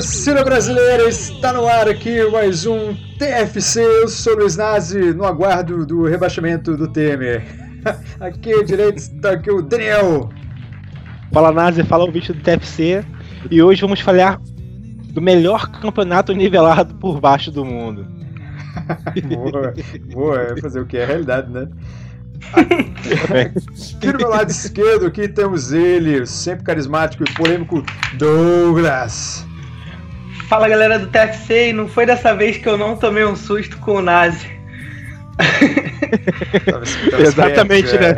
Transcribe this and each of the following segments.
torcida brasileira está no ar aqui mais um TFC. Eu sou Luiz Nazi, no aguardo do rebaixamento do Temer. Aqui à direita está aqui o Daniel. Fala Nazi, fala o bicho do TFC. E hoje vamos falar do melhor campeonato nivelado por baixo do mundo. boa, boa, é fazer o que? É a realidade, né? Aqui do meu lado esquerdo aqui temos ele, sempre carismático e polêmico, Douglas. Fala galera do TFC, e não foi dessa vez que eu não tomei um susto com o Nazi. Exatamente, né?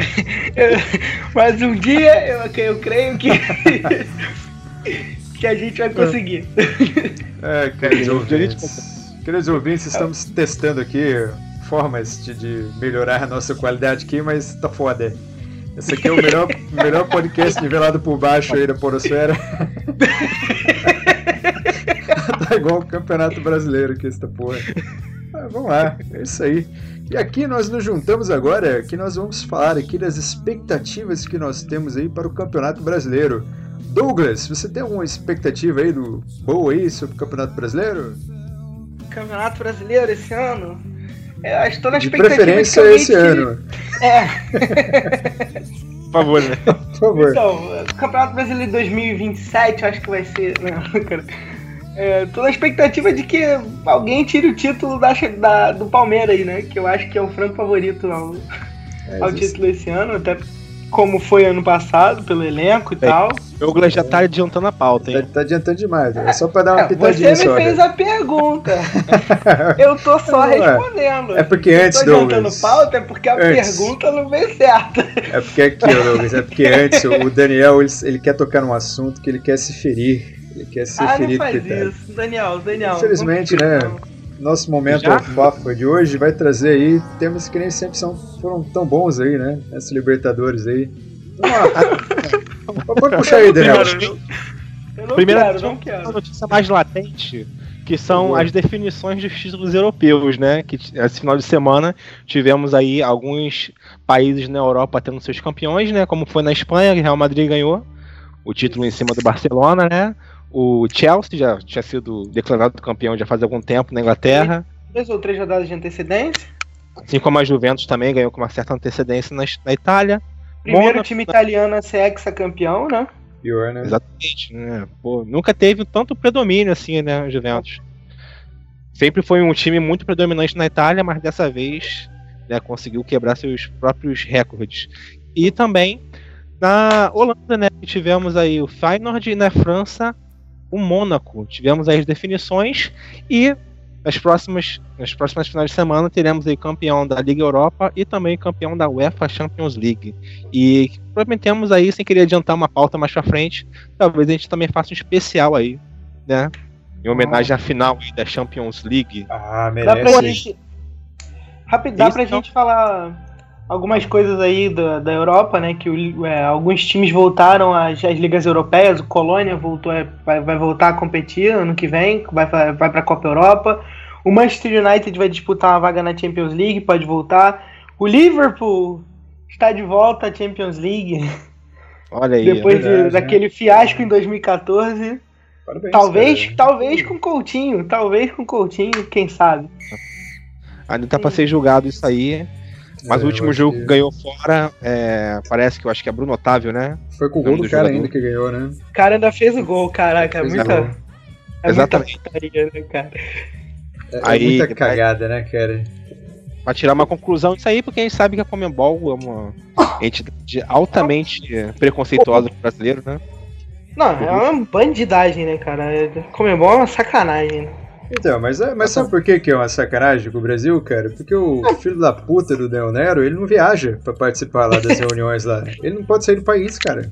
Mas um dia eu, eu creio que, que a gente vai conseguir. É, queridos ouvintes, queridos ouvintes, estamos testando aqui formas de, de, melhorar a nossa qualidade aqui, mas tá foda. Esse aqui é o melhor, melhor podcast nivelado por baixo aí da Porosfera. tá igual o Campeonato Brasileiro aqui, essa porra. Ah, vamos lá, é isso aí. E aqui nós nos juntamos agora, que nós vamos falar aqui das expectativas que nós temos aí para o Campeonato Brasileiro. Douglas, você tem alguma expectativa aí do boa aí sobre o Campeonato Brasileiro? Campeonato Brasileiro esse ano? Eu estou na de preferência esse ano. É. Por favor, né? Por favor. Então, Campeonato Brasileiro 2027, eu acho que vai ser. Não, cara. É, tô na expectativa de que alguém tire o título da, da, do Palmeiras aí, né? Que eu acho que é o franco favorito ao, é, ao título esse ano, até como foi ano passado, pelo elenco e é, tal. O Douglas já tá adiantando a pauta, hein? Tá, tá adiantando demais, é só pra dar uma é, pitadinha Você me fez né? a pergunta. Eu tô só respondendo. É porque antes, eu tô adiantando Douglas, pauta é porque a antes. pergunta não veio certa. É porque aqui, Douglas, é porque antes o Daniel, ele, ele quer tocar num assunto que ele quer se ferir. Ele quer ser ah, ferido. não faz isso. Daniel, Daniel. Infelizmente, né? Nosso momento alfafa de hoje vai trazer aí temas que nem sempre são, foram tão bons aí, né? Essa Libertadores aí. Então, pode puxar aí, Daniel. Eu não Primeira quero, não quero. A notícia mais latente, que são as definições dos títulos europeus, né? Que esse final de semana tivemos aí alguns países na Europa tendo seus campeões, né? Como foi na Espanha, que Real Madrid ganhou o título em cima do Barcelona, né? O Chelsea já tinha sido declarado campeão já faz algum tempo na Inglaterra. Três ou três rodadas de antecedência. Assim como a Juventus também ganhou com uma certa antecedência na, na Itália. Primeiro Mônaco, time italiano a ser ex-campeão, né? Pior, né? Exatamente, né? Pô, nunca teve tanto predomínio assim, né, Juventus. Sempre foi um time muito predominante na Itália, mas dessa vez né, conseguiu quebrar seus próprios recordes. E também na Holanda, né, tivemos aí o Feyenoord e na França o Mônaco. Tivemos aí as definições e nas próximas, nas próximas finais de semana teremos aí campeão da Liga Europa e também campeão da UEFA Champions League. E prometemos aí, sem querer adiantar uma pauta mais pra frente, talvez a gente também faça um especial aí, né? Em homenagem ah. à final aí da Champions League. Ah, merece. Dá pra gente, rápido, dá pra gente falar algumas coisas aí da, da Europa, né? Que o, é, alguns times voltaram às, às, ligas europeias. O Colônia voltou, é, vai, vai, voltar a competir ano que vem, vai, vai para a Copa Europa. O Manchester United vai disputar uma vaga na Champions League, pode voltar. O Liverpool está de volta à Champions League. Olha aí. Depois é verdade, de, daquele fiasco em 2014. Parabéns, talvez, cara. talvez com Coutinho, talvez com Coutinho, quem sabe. Ainda tá para ser julgado isso aí. Mas é, o último jogo que... ganhou fora, é, parece que eu acho que é Bruno Otávio, né? Foi com o gol do, do cara jogador. ainda que ganhou, né? O cara ainda fez o gol, caraca. É muita. É Exatamente. Muita né, cara? É, aí, muita cagada, né, cara? Pra tirar uma conclusão disso aí, porque a gente sabe que a Comembol é uma entidade altamente preconceituosa pro brasileiro, né? Não, é uma bandidagem, né, cara? Comembol é uma sacanagem, né? Então, mas, é, mas sabe por que, que é uma sacanagem com o Brasil, cara? Porque o filho da puta do Del Nero, ele não viaja pra participar lá das reuniões lá. Ele não pode sair do país, cara.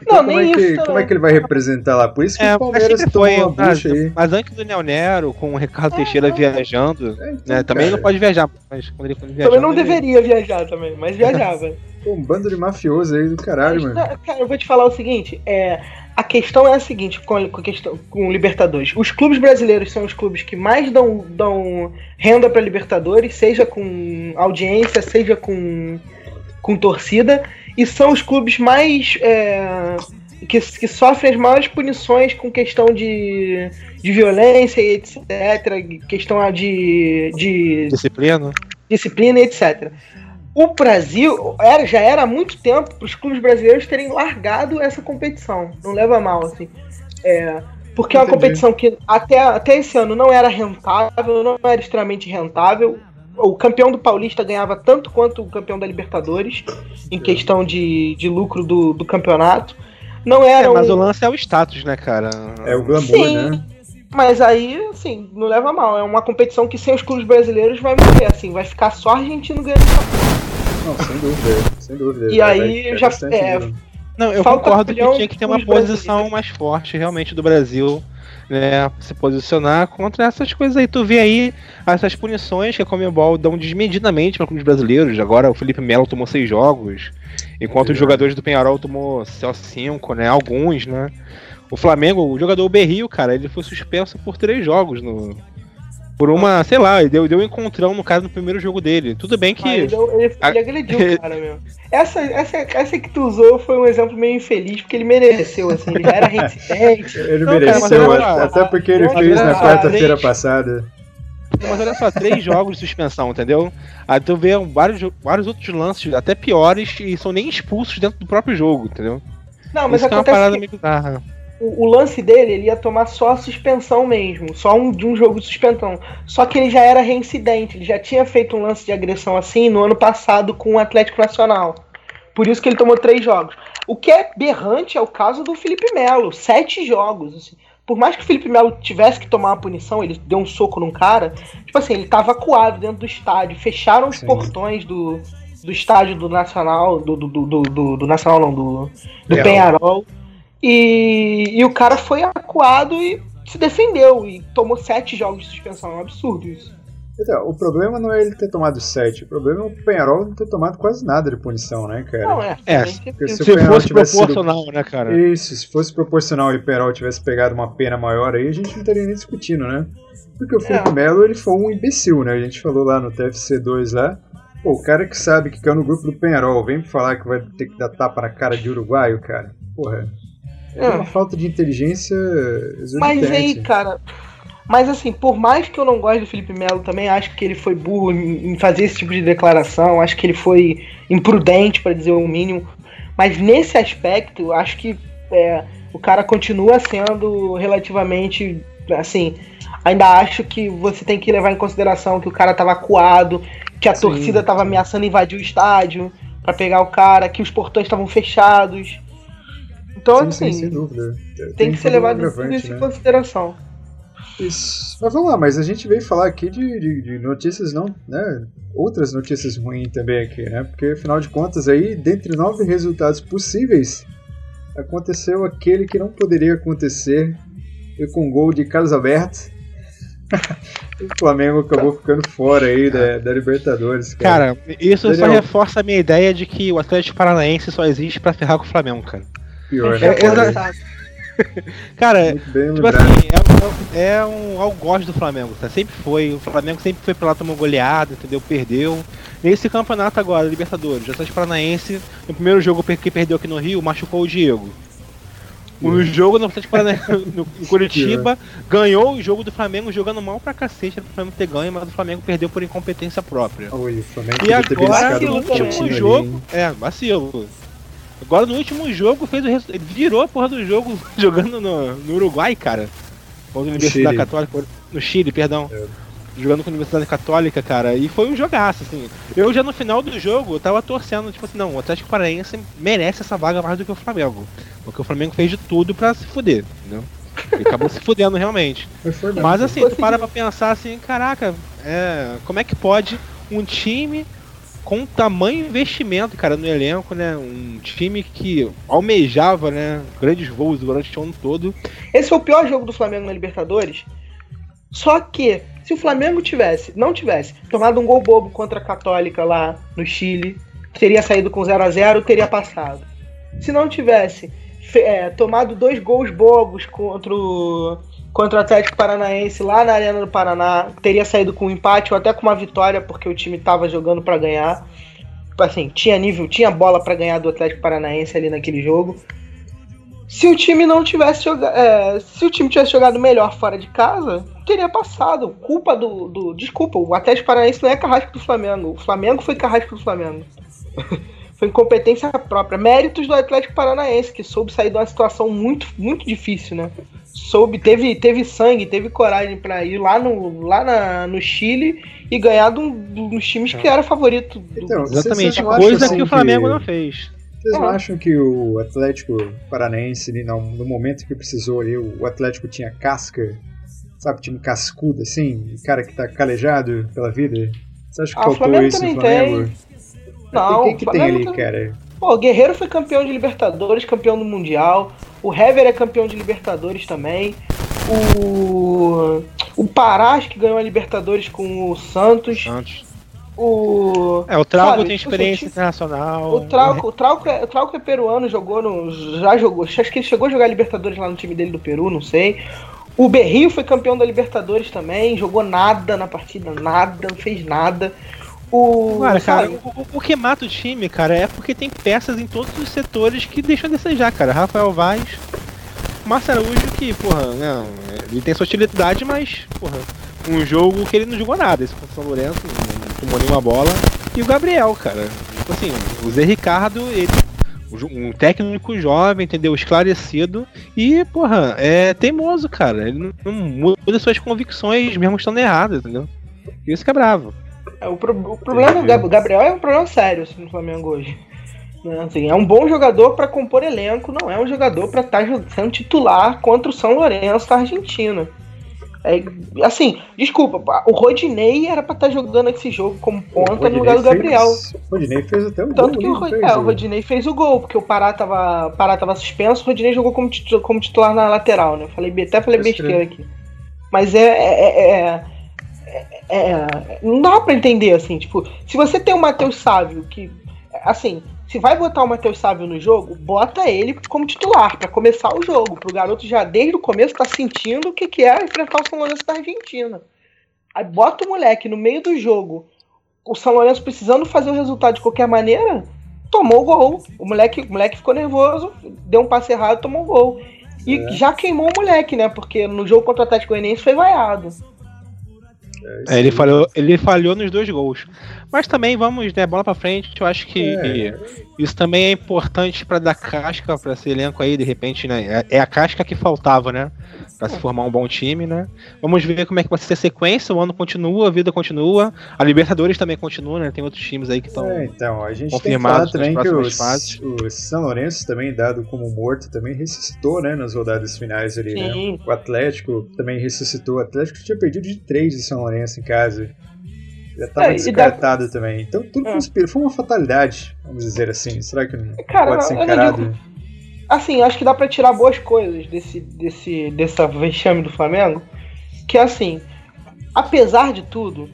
Então, não, como, nem é que, isso, como é que ele vai representar lá? Por isso que é, o Palmeiras tomou uma bucha aí. Mas antes do Neo Nero, com o Ricardo é, Teixeira não. viajando, é, então, né, também não pode viajar. Mas quando ele for viajar, também não ele... deveria viajar também, mas viajava. Pô, um bando de mafioso aí do caralho, mas, mano. Cara, eu vou te falar o seguinte, é, a questão é a seguinte com, com, questão, com o Libertadores. Os clubes brasileiros são os clubes que mais dão, dão renda para Libertadores, seja com audiência, seja com, com torcida, e são os clubes mais é, que, que sofrem as maiores punições com questão de, de violência e etc. Questão de, de disciplina. Disciplina e etc. O Brasil era, já era há muito tempo para os clubes brasileiros terem largado essa competição. Não leva mal, assim. É, porque é uma competição que até, até esse ano não era rentável, não era extremamente rentável. O campeão do Paulista ganhava tanto quanto o campeão da Libertadores, em questão de, de lucro do, do campeonato. Não era. É, mas um... o lance é o status, né, cara? É o glamour, Sim, né? Mas aí, assim, não leva mal. É uma competição que sem os clubes brasileiros vai morrer, assim, vai ficar só argentino ganhando. Não, sem dúvida, sem dúvida. E aí já. É, não, eu Falta concordo que tinha que ter uma posição mais forte realmente do Brasil, né? Se posicionar contra essas coisas aí. Tu vê aí essas punições que a Comembol dão desmedidamente para clubes brasileiros. Agora o Felipe Melo tomou seis jogos, enquanto é. os jogadores do Penharol tomou só cinco, né? Alguns, né? O Flamengo, o jogador Berrio, cara, ele foi suspenso por três jogos no, por uma, sei lá, ele deu, deu um encontrão no cara no primeiro jogo dele. Tudo bem que. Ah, ele, deu, ele, ele agrediu o cara, meu. Essa, essa, essa que tu usou foi um exemplo meio infeliz, porque ele mereceu, assim, ele já era reincidente. ele não, mereceu, cara, até porque ele fez na quarta-feira passada. Mas olha só, três jogos de suspensão, entendeu? Aí tu vê vários, vários outros lances, até piores, e são nem expulsos dentro do próprio jogo, entendeu? Não, mas Isso acontece é uma parada que... meio bizarra o, o, lance dele, ele ia tomar só a suspensão mesmo, só um, de um jogo de suspensão. Só que ele já era reincidente, ele já tinha feito um lance de agressão assim no ano passado com o Atlético Nacional. Por isso que ele tomou três jogos. O que é berrante é o caso do Felipe Melo, sete jogos. Assim. Por mais que o Felipe Melo tivesse que tomar uma punição, ele deu um soco num cara, tipo assim, ele tava acuado dentro do estádio, fecharam os Sim. portões do, do estádio do Nacional, do, do, do, do, do Nacional não, do, do Penharol. E, e o cara foi acuado e se defendeu e tomou sete jogos de suspensão. É um absurdo isso. Então, o problema não é ele ter tomado sete, o problema é o Penharol não ter tomado quase nada de punição, né, cara? Não, é. é se, se, se fosse proporcional, sido... né, cara? Isso, se fosse proporcional e o Penharol tivesse pegado uma pena maior aí, a gente não estaria nem discutindo, né? Porque o Felipe é. Melo, ele foi um imbecil, né? A gente falou lá no TFC2 lá. Pô, o cara que sabe que caiu no grupo do Penharol, vem falar que vai ter que dar tapa na cara de uruguaio, cara. Porra. É uma falta de inteligência Mas aí, cara. Mas assim, por mais que eu não goste do Felipe Melo, também acho que ele foi burro em, fazer esse tipo de declaração. Acho que ele foi imprudente, para dizer o mínimo. Mas nesse aspecto, acho que é, o cara continua sendo relativamente. Assim, ainda acho que você tem que levar em consideração que o cara tava acuado, que a Sim. torcida tava ameaçando invadir o estádio para pegar o cara, que os portões estavam fechados. Então, sim, assim, sim, sem dúvida. Tem, tem que ser levado tudo isso né? em consideração. Isso. Mas vamos lá, mas a gente veio falar aqui de, de, de, notícias não, né? Outras notícias ruins também aqui, né? Porque afinal de contas aí, dentre nove resultados possíveis, aconteceu aquele que não poderia acontecer e com gol de Carlos Alberto. o Flamengo acabou ficando fora aí da, da Libertadores. Cara, cara isso Daniel. só reforça a minha ideia de que o Atlético Paranaense só existe para ferrar com o Flamengo, cara. Pior, né? É, Cara, tipo assim, é, é um algoz do Flamengo, tá? Sempre foi. O Flamengo sempre foi pra lá, tomou goleada, entendeu? Perdeu. Nesse campeonato agora, Libertadores, o Atlético Paranaense, no primeiro jogo que perdeu aqui no Rio, machucou o Diego. O jogo no Atlético Paranaense, no, no Curitiba, ganhou o jogo do Flamengo jogando mal pra cacete, pro Flamengo ter ganho, mas o Flamengo perdeu por incompetência própria. Oi, e agora, no último jogo, é, vacilo. Agora no último jogo fez o Ele virou a porra do jogo jogando no, no Uruguai, cara. Ou na Universidade Chile. Católica. No Chile, perdão. É. Jogando com a Universidade Católica, cara. E foi um jogaço, assim. Eu já no final do jogo eu tava torcendo, tipo assim, não, o Atlético Paranaense merece essa vaga mais do que o Flamengo. Porque o Flamengo fez de tudo pra se fuder, entendeu? Ele acabou se fudendo realmente. Mas assim, tu para pra pensar assim, caraca, é, como é que pode um time com tamanho investimento, cara, no elenco, né? Um time que almejava, né? Grandes voos durante o ano todo. Esse foi o pior jogo do Flamengo na Libertadores. Só que, se o Flamengo tivesse, não tivesse, tomado um gol bobo contra a Católica lá no Chile, teria saído com 0 a 0 teria passado. Se não tivesse é, tomado dois gols bobos contra o, contra o Atlético Paranaense lá na Arena do Paraná, teria saído com um empate ou até com uma vitória, porque o time estava jogando para ganhar. Assim, tinha nível, tinha bola para ganhar do Atlético Paranaense ali naquele jogo. se o time não tivesse jogado. É, se o time tivesse jogado melhor fora de casa, teria passado. Culpa do. do desculpa, o Atlético Paranaense não é carrasco do Flamengo. O Flamengo foi carrasco do Flamengo. foi incompetência própria. Méritos do Atlético Paranaense, que soube sair de uma situação muito, muito difícil, né? Soube, teve, teve sangue, teve coragem para ir lá, no, lá na, no Chile e ganhar de um, dos times que era favorito. Do... Então, Exatamente, coisa assim que o Flamengo que... não fez. Vocês não acham que o Atlético Paranaense, no momento que precisou ali, o Atlético tinha casca? Sabe, time cascudo, assim? Cara que tá calejado pela vida? Você acha que ah, faltou isso no Flamengo? Tem. Não, o que, que tem ali, tem... cara? Pô, o Guerreiro foi campeão de Libertadores, campeão do Mundial. O Hever é campeão de Libertadores também. O. O Pará, acho que ganhou a Libertadores com o Santos. Santos. O. É, o Trauco sabe, tem experiência time... internacional. O Trauco, o, Trauco é, o Trauco é peruano, jogou no. Já jogou. Acho que ele chegou a jogar Libertadores lá no time dele do Peru, não sei. O Berrio foi campeão da Libertadores também, jogou nada na partida, nada, não fez nada. O, cara, cara o, o, que mata o time, cara, é porque tem peças em todos os setores que deixam a desejar, cara. Rafael Vaz, Márcio Araújo, que, porra, né, ele tem sua utilidade, mas, porra, um jogo que ele não jogou nada. Esse o São Lourenço, não tomou nenhuma bola. E o Gabriel, cara. Tipo assim, o Zé Ricardo, ele. Um técnico jovem, entendeu? Esclarecido. E, porra, é teimoso, cara. Ele não, não muda suas convicções, mesmo estando erradas, entendeu? Isso que é bravo. É, o, pro, o problema do Gabriel é um problema sério assim, no Flamengo hoje. Né? Assim, é um bom jogador para compor elenco, não é um jogador para estar tá sendo titular contra o São Lourenço da Argentina. É, assim, desculpa, o Rodinei era pra estar tá jogando esse jogo como ponta no lugar do Gabriel. Fez, o Rodinei fez até o Tanto gol. Que o, fez, é, o Rodinei fez o gol, porque o Pará tava, Pará tava suspenso, o Rodinei jogou como titular, como titular na lateral, né? Falei, até falei besteira aqui. Mas é, é, é, é, Não dá pra entender, assim, tipo, se você tem o Matheus Sávio, que. Assim, se vai botar o Matheus Sávio no jogo, bota ele como titular, para começar o jogo. Pro garoto já desde o começo tá sentindo o que, que é enfrentar o São Lourenço da Argentina. Aí bota o moleque no meio do jogo, o São Lourenço precisando fazer o resultado de qualquer maneira, tomou o gol. O moleque, o moleque ficou nervoso, deu um passe errado, tomou o gol. E é. já queimou o moleque, né? Porque no jogo contra o Atlético Goianiense foi vaiado. É, ele, falhou, ele falhou nos dois gols. Mas também vamos, né, bola pra frente. Eu acho que é. Isso também é importante para dar casca para esse elenco aí, de repente, né? É, é a casca que faltava, né? Para se formar um bom time, né? Vamos ver como é que vai ser a sequência. O ano continua, a vida continua. A Libertadores também continua, né? Tem outros times aí que estão é, então, a gente confirmados tem que também que fases. O São Lourenço também, dado como morto, também ressuscitou, né? Nas rodadas finais ali, né? Sim. né? O Atlético também ressuscitou. O Atlético tinha perdido de 3 de São Lourenço em casa. Já estava é, descartado dá... também. Então tudo é. conspira. Foi uma fatalidade, vamos dizer assim. Será que não Cara, pode ser encarado? Digo, assim, acho que dá para tirar boas coisas desse, desse, dessa vexame do Flamengo. Que é assim, apesar de tudo,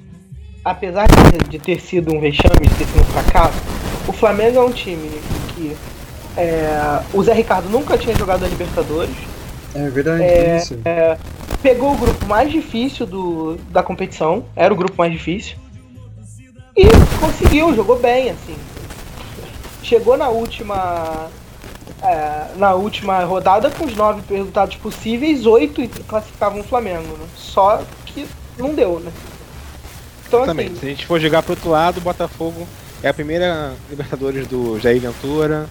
apesar de, ter sido um vexame, de ter sido um fracasso, o Flamengo é um time que é, o Zé Ricardo nunca tinha jogado a Libertadores. É verdade, é, isso. É, pegou o grupo mais difícil do, da competição, era o grupo mais difícil. E conseguiu, jogou bem, assim. Chegou na última. É, na última rodada com os nove resultados possíveis, oito classificavam o Flamengo, né? Só que não deu, né? Então, assim, se a gente for jogar pro outro lado, o Botafogo é a primeira Libertadores do Jair Ventura.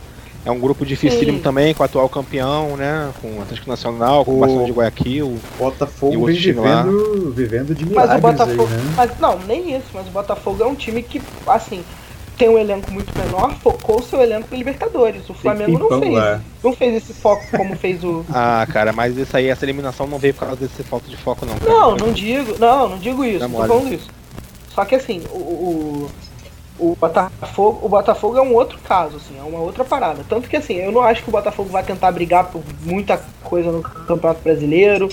É um grupo dificílimo Sim. também, com o atual campeão, né? Com o Atlético Nacional, com o, Barcelona de Guayaquil. Botafogo vem vivendo, vivendo de milagres mas o Botafogo, aí, né? Mas não, nem isso, mas o Botafogo é um time que, assim, tem um elenco muito menor, focou o seu elenco em Libertadores. O Flamengo não fez. Lá. Não fez esse foco como fez o. ah, cara, mas isso aí, essa eliminação não veio por causa desse falta de foco, não. Cara. Não, não digo. Não, não digo isso. Não, não tô falando isso. Só que assim, o, o, o Botafogo, o Botafogo é um outro caso, assim, é uma outra parada. Tanto que assim, eu não acho que o Botafogo vai tentar brigar por muita coisa no Campeonato Brasileiro.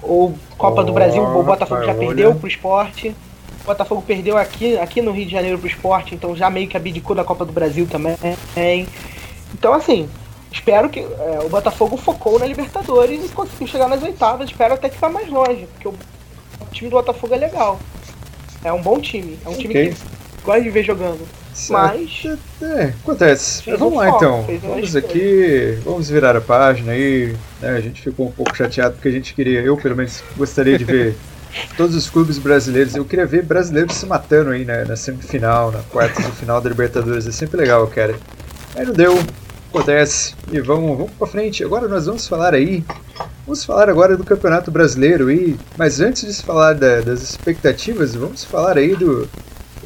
Ou Copa oh, do Brasil, o Botafogo já perdeu pro esporte. O Botafogo perdeu aqui, aqui no Rio de Janeiro pro esporte, então já meio que abdicou da Copa do Brasil também. Então assim, espero que. É, o Botafogo focou na Libertadores e conseguiu chegar nas oitavas. Espero até que vá mais longe, porque o, o time do Botafogo é legal. É um bom time. É um time okay. que gosta de ver jogando. Mas. É, acontece. Vamos lá então. Vamos aqui. Vamos virar a página aí. Né, a gente ficou um pouco chateado porque a gente queria, eu pelo menos gostaria de ver todos os clubes brasileiros. Eu queria ver brasileiros se matando aí né, na semifinal, na quarta de final da Libertadores. É sempre legal, cara. Aí não deu. Acontece. E vamos, vamos pra frente. Agora nós vamos falar aí. Vamos falar agora do Campeonato Brasileiro aí. Mas antes de falar da, das expectativas, vamos falar aí do,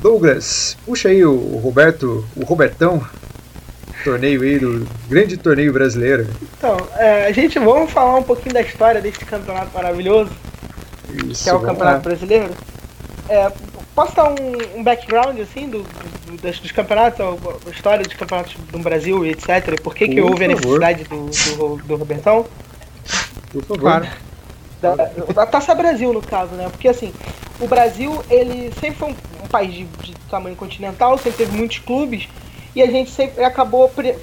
Douglas, puxa aí o Roberto, o Robertão, torneio aí do grande torneio brasileiro. Então, é, a gente vamos falar um pouquinho da história desse campeonato maravilhoso, Isso, que é o Campeonato lá. Brasileiro. É, posso dar um, um, background assim do, do, dos, dos, campeonatos, a, história dos campeonatos do Brasil, etc. Por que, que houve favor. a necessidade do, do, do Robertão? Por favor. Claro. Da, da Taça Brasil, no caso, né? Porque assim, o Brasil, ele sempre foi um país de, de tamanho continental, sempre teve muitos clubes, e a gente sempre acabou pre,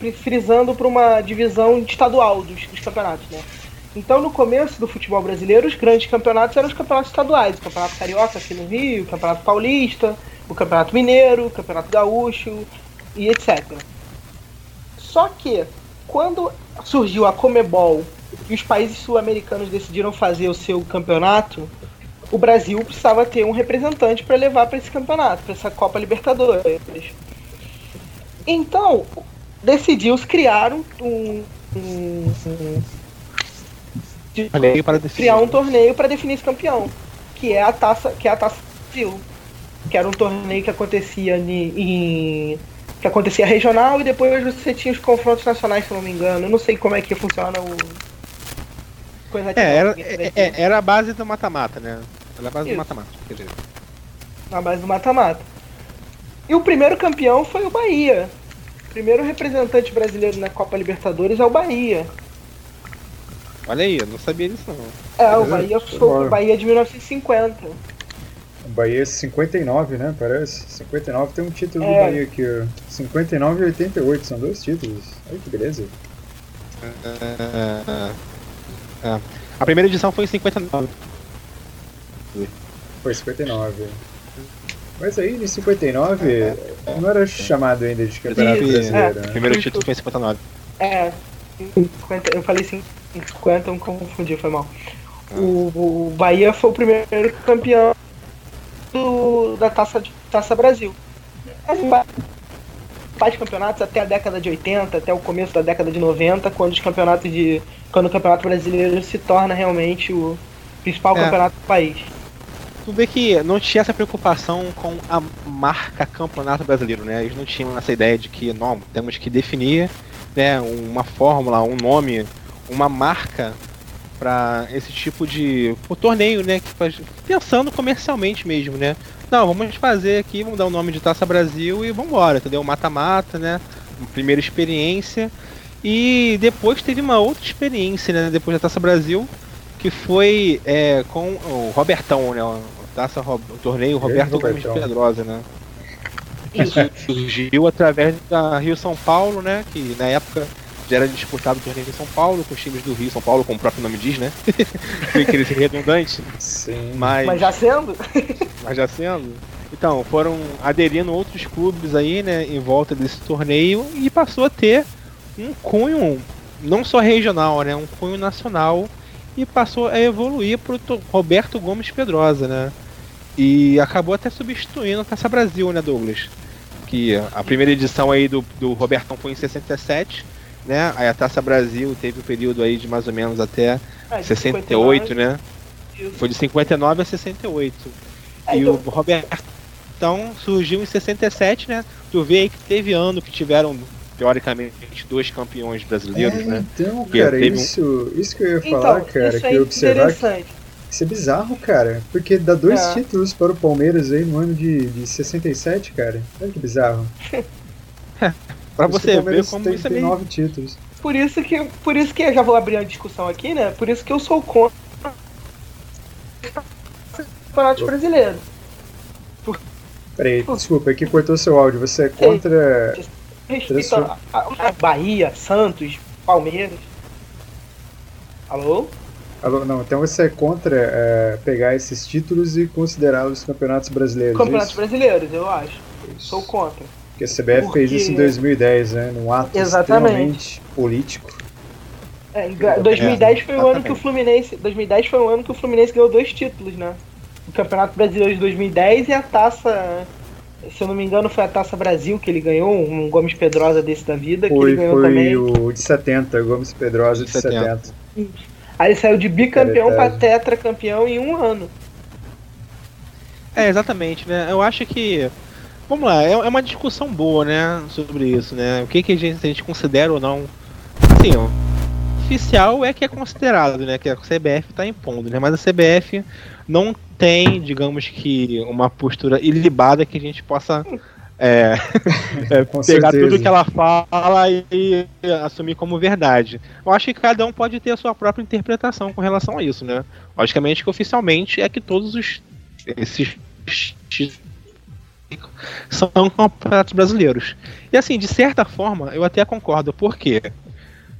pre, frisando para uma divisão estadual dos, dos campeonatos, né? Então, no começo do futebol brasileiro, os grandes campeonatos eram os campeonatos estaduais. O Campeonato Carioca aqui no Rio, o Campeonato Paulista, o Campeonato Mineiro, o Campeonato Gaúcho e etc. Só que, quando surgiu a Comebol e os países sul-americanos decidiram fazer o seu campeonato, o Brasil precisava ter um representante para levar para esse campeonato, para essa Copa Libertadores. Então, decidiu-se criar um, um, um, um criar um torneio para definir esse campeão, que é a taça, que é a taça Brasil, que era um torneio que acontecia em, em que acontecia regional e depois você tinha os confrontos nacionais, se não me engano. Eu não sei como é que funciona o coisa é, era, é, é, era a base do mata-mata, né? Ela é a base Isso. do mata-mata, quer dizer. Na base do mata-mata. E o primeiro campeão foi o Bahia. O primeiro representante brasileiro na Copa Libertadores é o Bahia. Olha aí, eu não sabia disso não. É, o Bahia foi o Bahia de 1950. O Bahia é 59, né? Parece. 59 tem um título é. do Bahia aqui, ó. 59 e 88, são dois títulos. Olha que beleza. Uh, uh, uh, a primeira edição foi em 59. Foi 59. Mas aí, em 59, não era chamado ainda de Campeonato Brasileiro. É, né? Primeiro título foi em 59. É, 50, eu falei 50, eu confundi, foi mal. O, o Bahia foi o primeiro campeão do, da Taça, Taça Brasil. Faz campeonatos até a década de 80, até o começo da década de 90, quando os campeonatos de. quando o Campeonato Brasileiro se torna realmente o principal é. campeonato do país tu vê que não tinha essa preocupação com a marca campeonato brasileiro, né? Eles não tinham essa ideia de que, não, temos que definir né, uma fórmula, um nome, uma marca para esse tipo de torneio, né? Que faz, pensando comercialmente mesmo, né? Não, vamos fazer aqui, vamos dar o nome de Taça Brasil e vamos embora, entendeu? Mata-mata, né? Primeira experiência. E depois teve uma outra experiência, né? Depois da Taça Brasil, que foi é, com o Robertão, né? O, taça, o torneio Roberto Gomes Pedrosa, né? Isso surgiu através da Rio São Paulo, né? Que na época era disputado o torneio em São Paulo, com os times do Rio São Paulo, como o próprio nome diz, né? Foi aquele redundante. Sim. Mas, mas já sendo? mas já sendo. Então, foram aderindo outros clubes aí, né, em volta desse torneio e passou a ter um cunho não só regional, né, um cunho nacional e passou a evoluir para o Roberto Gomes Pedrosa, né? E acabou até substituindo a Taça Brasil, né, Douglas? Que a primeira edição aí do, do Robertão foi em 67, né? Aí a Taça Brasil teve um período aí de mais ou menos até é, 68, 59. né? Foi de 59 a 68. É, e então... o Robertão surgiu em 67, né? Tu vê aí que teve ano que tiveram teoricamente, dois campeões brasileiros, é, né? Então, cara, isso, um... isso que eu ia falar, então, cara, que eu observar que isso é bizarro, cara, porque dá dois é. títulos para o Palmeiras aí no ano de, de 67, cara. Olha que bizarro. pra você ver como tem, isso é meio... nove títulos. Por isso que, por isso que eu já vou abrir uma discussão aqui, né? Por isso que eu sou contra o campeonato brasileiro. Por... Peraí, desculpa, aqui cortou seu áudio. Você é contra respeito a, a, Bahia, Santos, Palmeiras. Alô? Não, então você é contra é, pegar esses títulos e considerá-los campeonatos brasileiros. É campeonatos brasileiros, eu acho. Isso. Sou contra. Porque a CBF Porque... fez isso em 2010, né? Num ato Exatamente. extremamente político. É, 2010 foi o ano que o Fluminense. 2010 foi o ano que o Fluminense ganhou dois títulos, né? O Campeonato Brasileiro de 2010 e a taça. Se eu não me engano, foi a Taça Brasil que ele ganhou, um Gomes Pedrosa desse da vida, foi, que ele ganhou foi também. o de 70, Gomes Pedrosa de 70. 70. Aí ele saiu de bicampeão para tetracampeão em um ano. É, exatamente, né? Eu acho que. Vamos lá, é, é uma discussão boa, né? Sobre isso, né? O que, que a, gente, a gente considera ou não. Assim, ó, oficial é que é considerado, né? Que a CBF está impondo, né? Mas a CBF não tem, digamos que, uma postura ilibada que a gente possa é, é, pegar certeza. tudo que ela fala e, e, assumir como verdade. Eu acho que cada um pode ter a sua própria interpretação com relação a isso, né? Logicamente que oficialmente é que todos os esses são campeonatos brasileiros. E assim, de certa forma, eu até concordo. Por quê?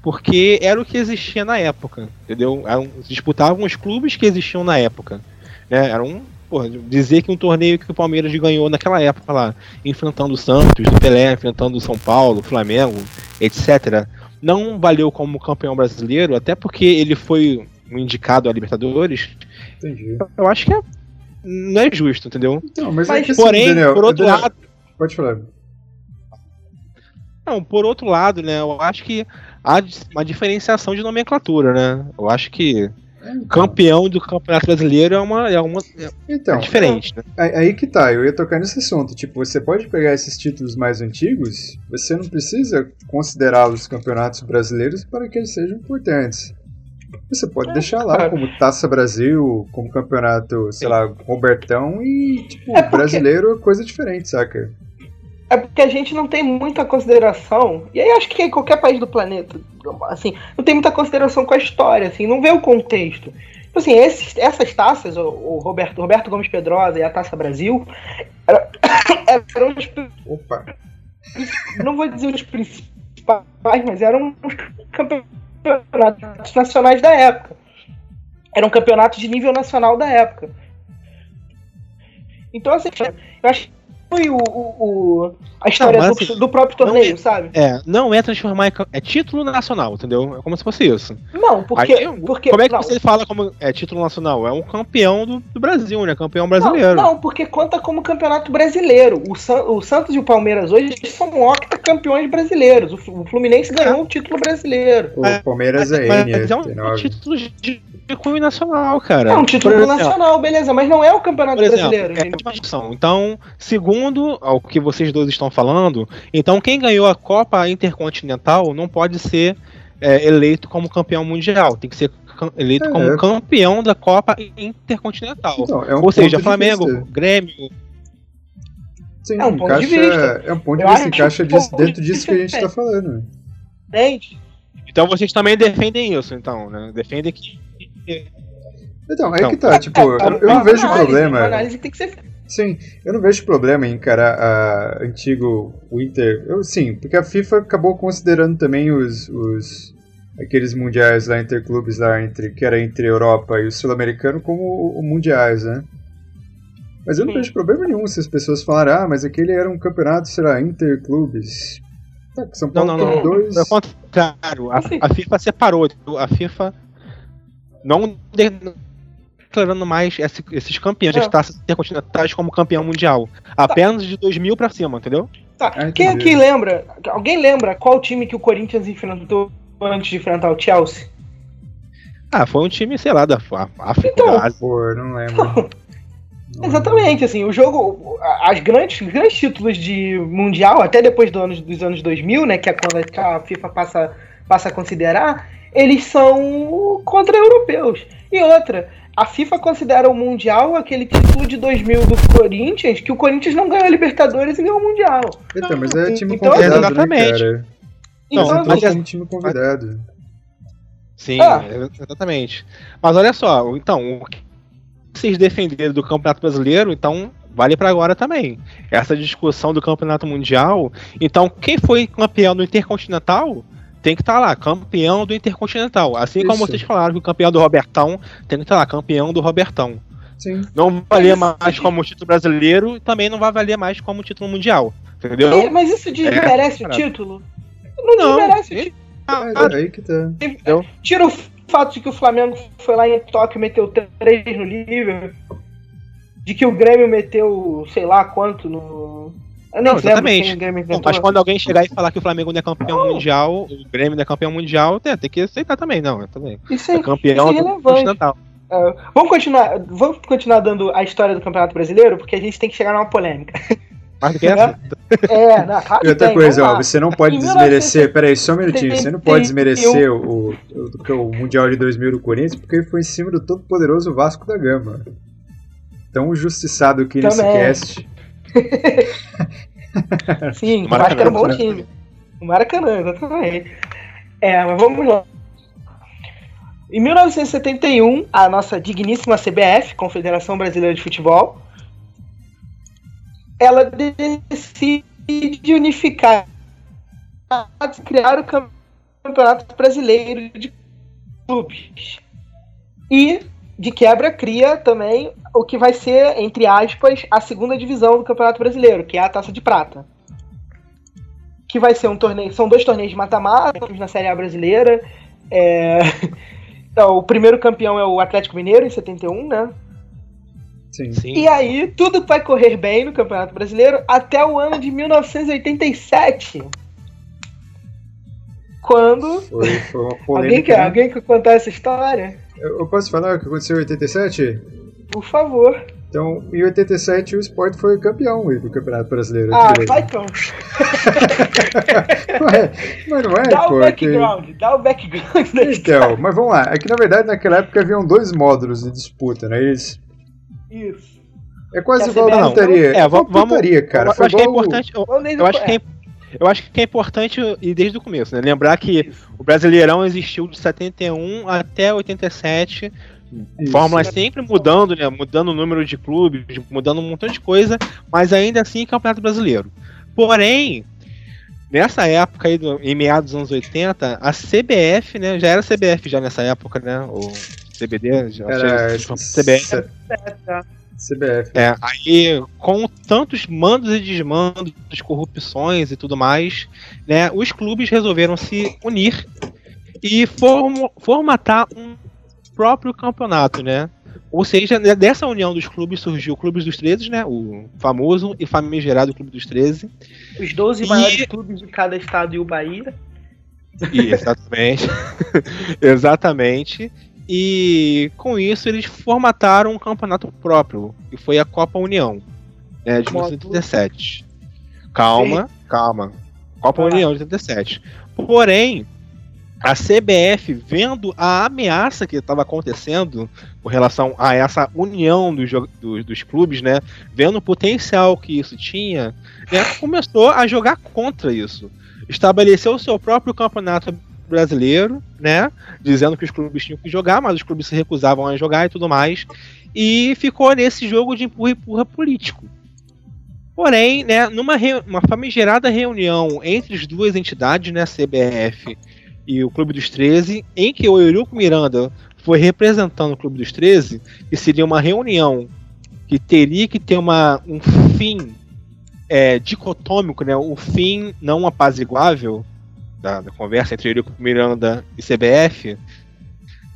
Porque era o que existia na época, entendeu? Eram, disputavam os clubes que existiam na época. Né? Era um. Porra, dizer que um torneio que o Palmeiras ganhou naquela época lá, enfrentando o Santos, o Pelé, enfrentando o São Paulo, o Flamengo, etc., não valeu como campeão brasileiro, até porque ele foi um indicado a Libertadores. Entendi. Eu acho que é, não é justo, entendeu? Não, mas, mas é porém, Daniel, por outro Daniel, lado. Pode falar. Não, por outro lado, né, eu acho que há uma diferenciação de nomenclatura, né? Eu acho que então. campeão do Campeonato Brasileiro é uma, é uma é então, diferente, né? Aí que tá, eu ia tocar nesse assunto. Tipo, você pode pegar esses títulos mais antigos, você não precisa considerá-los campeonatos brasileiros para que eles sejam importantes. Você pode é, deixar lá cara. como Taça Brasil, como campeonato, sei lá, Robertão e, tipo, é porque... brasileiro é coisa diferente, saca? É porque a gente não tem muita consideração, e aí acho que em qualquer país do planeta, assim, não tem muita consideração com a história, assim, não vê o contexto. Tipo assim, esses, essas taças, o, o, Roberto, Roberto Gomes Pedrosa e a Taça Brasil, eram os. Opa! Não vou dizer os principais, mas eram os campeonatos nacionais da época. Eram campeonatos de nível nacional da época. Então, assim, eu acho foi o, o, a história não, do, assim, do, próprio torneio, é, sabe? É, não é transformar em, é título nacional, entendeu? É como se fosse isso. Não, porque. Aí, porque como é que não. você fala como é título nacional? É um campeão do, do Brasil, né? Campeão brasileiro. Não, não, porque conta como campeonato brasileiro. O, San, o Santos e o Palmeiras hoje são campeões brasileiros. O, Fluminense ganhou é. um título brasileiro. O Palmeiras é, é, é, é um título de de cunho nacional, cara. É um título exemplo, nacional, beleza, mas não é o Campeonato exemplo, Brasileiro. É então, segundo o que vocês dois estão falando, então quem ganhou a Copa Intercontinental não pode ser é, eleito como campeão mundial, tem que ser eleito é, como campeão da Copa Intercontinental. Então, é um Ou seja, Flamengo, Grêmio. Sim, é um ponto encaixa, de vista. É um ponto de vista, encaixa disso, dentro disso que a gente está falando. Entende? Então vocês também defendem isso, então, né? Defendem que então, aí que tá, tipo, eu, eu não vejo problema. análise tem que ser Sim, eu não vejo problema em encarar a antigo Winter. Eu, sim, porque a FIFA acabou considerando também os, os aqueles mundiais lá interclubes lá entre que era entre Europa e o sul-americano como o, mundiais, né? Mas eu não sim. vejo problema nenhum se as pessoas falarem, ah, mas aquele era um campeonato, será, interclubes. Tá, São Paulo não, não, não. dois. Ao contrário, a, a FIFA separou. A FIFA não declarando mais esse, esses campeões é. taças intercontinentais como campeão mundial. Tá. Apenas de 2000 para cima, entendeu? Tá. Ah, Quem aqui lembra? Alguém lembra qual time que o Corinthians enfrentou antes de enfrentar o Chelsea? Ah, foi um time, sei lá, da África. Então, da Ásia. não lembro. Exatamente, assim, o jogo, as grandes, grandes títulos de mundial, até depois do anos, dos anos 2000, né, que é quando a FIFA passa, passa a considerar, eles são contra europeus. E outra, a FIFA considera o Mundial aquele título de 2000 do Corinthians, que o Corinthians não ganhou a Libertadores e ganhou o Mundial. Então, mas é time então, convidado, exatamente. né, cara? Então, mas é time convidado. Sim, ah. exatamente. Mas olha só, então, o que vocês defenderam do Campeonato Brasileiro, então vale para agora também. Essa discussão do Campeonato Mundial, então quem foi campeão do Intercontinental tem que estar tá lá, campeão do Intercontinental. Assim Isso. como vocês falaram que o campeão do Robertão tem que estar tá lá, campeão do Robertão. Sim. Não valia mais como título brasileiro e também não vai valer mais como título mundial. Entendeu? É, mas isso desmerece é, o título? Não, não desmerece o título. Ah, ah, aí que tá. Tira o fato de que o Flamengo foi lá em Tóquio e meteu 3 no Liverpool. De que o Grêmio meteu, sei lá quanto no. Eu não, exatamente. Mas quando alguém chegar e falar que o Flamengo não é campeão oh. mundial, o Grêmio não é campeão mundial, tem, tem que aceitar também, não. Também. Isso é, é campeão isso é continental. Uh, vamos continuar, vamos continuar dando a história do Campeonato Brasileiro, porque a gente tem que chegar numa polêmica. Mais do que essa? É, não, claro E outra tem, coisa, ó, você não pode desmerecer. 19... Peraí, só um minutinho. Você não pode desmerecer o, o, o, Mundial de 2000 do Corinthians porque ele foi em cima do todo poderoso Vasco da Gama. Tão justiçado aqui nesse cast. Sim, o Vasco era um bom time. O Maracanã, exatamente. É, mas vamos lá. Em 1971, a nossa digníssima CBF, Confederação Brasileira de Futebol, ela decide unificar, criar o Campeonato Brasileiro de Clubes. E, de quebra, cria também o que vai ser, entre aspas, a segunda divisão do Campeonato Brasileiro, que é a Taça de Prata. Que vai ser um torneio. São dois torneios de mata-mata na Série A brasileira. É, então, o primeiro campeão é o Atlético Mineiro, em 71, né? Sim. Sim. E aí, tudo vai correr bem no Campeonato Brasileiro até o ano de 1987. Quando. Foi, foi. Alguém quer, né? alguém quer contar essa história? Eu, eu posso falar o que aconteceu em 87? Por favor. Então, em 87 o Sport foi campeão do Campeonato Brasileiro. Ah, vai então. mas não é, dá pô. O background, que... Dá o background da Então, mas vamos lá. É que na verdade naquela época haviam dois módulos de disputa, né? Eles isso. É quase igual a putaria. É, vamos, putaria, cara. Eu, acho que é importante. Eu, eu acho que é, eu acho que é importante e desde o começo, né? Lembrar que o Brasileirão existiu de 71 até 87. Isso. Fórmula sempre mudando, né? Mudando o número de clubes, mudando um montão de coisa, mas ainda assim Campeonato Brasileiro. Porém, nessa época aí, do, em meados dos anos 80, a CBF, né? Já era CBF já nessa época, né? O CBD, já era CBF. CBF. É, aí com tantos mandos e desmandos, corrupções e tudo mais, né, os clubes resolveram se unir e form formatar um próprio campeonato, né? Ou seja, né, dessa união dos clubes surgiu o Clube dos 13, né? O famoso e famigerado Clube dos 13. Os 12 e... maiores clubes de cada estado e o Bahia. Exatamente. Exatamente. E com isso eles formataram um campeonato próprio, que foi a Copa União, né, de 1987. Calma, Sim. calma. Copa ah. União de 87. Porém, a CBF, vendo a ameaça que estava acontecendo com relação a essa união dos, dos, dos, clubes, né, vendo o potencial que isso tinha, né, começou a jogar contra isso. Estabeleceu o seu próprio campeonato brasileiro, né? Dizendo que os clubes tinham que jogar, mas os clubes se recusavam a jogar e tudo mais. E ficou nesse jogo de empurra-empurra político. Porém, né, numa uma famigerada reunião entre as duas entidades, né, CBF e o Clube dos 13, em que o Eurico Miranda foi representando o Clube dos 13, e seria uma reunião que teria que ter uma, um fim é, dicotômico, né, o fim não apaziguável, da, da conversa entre Eurico Miranda e CBF,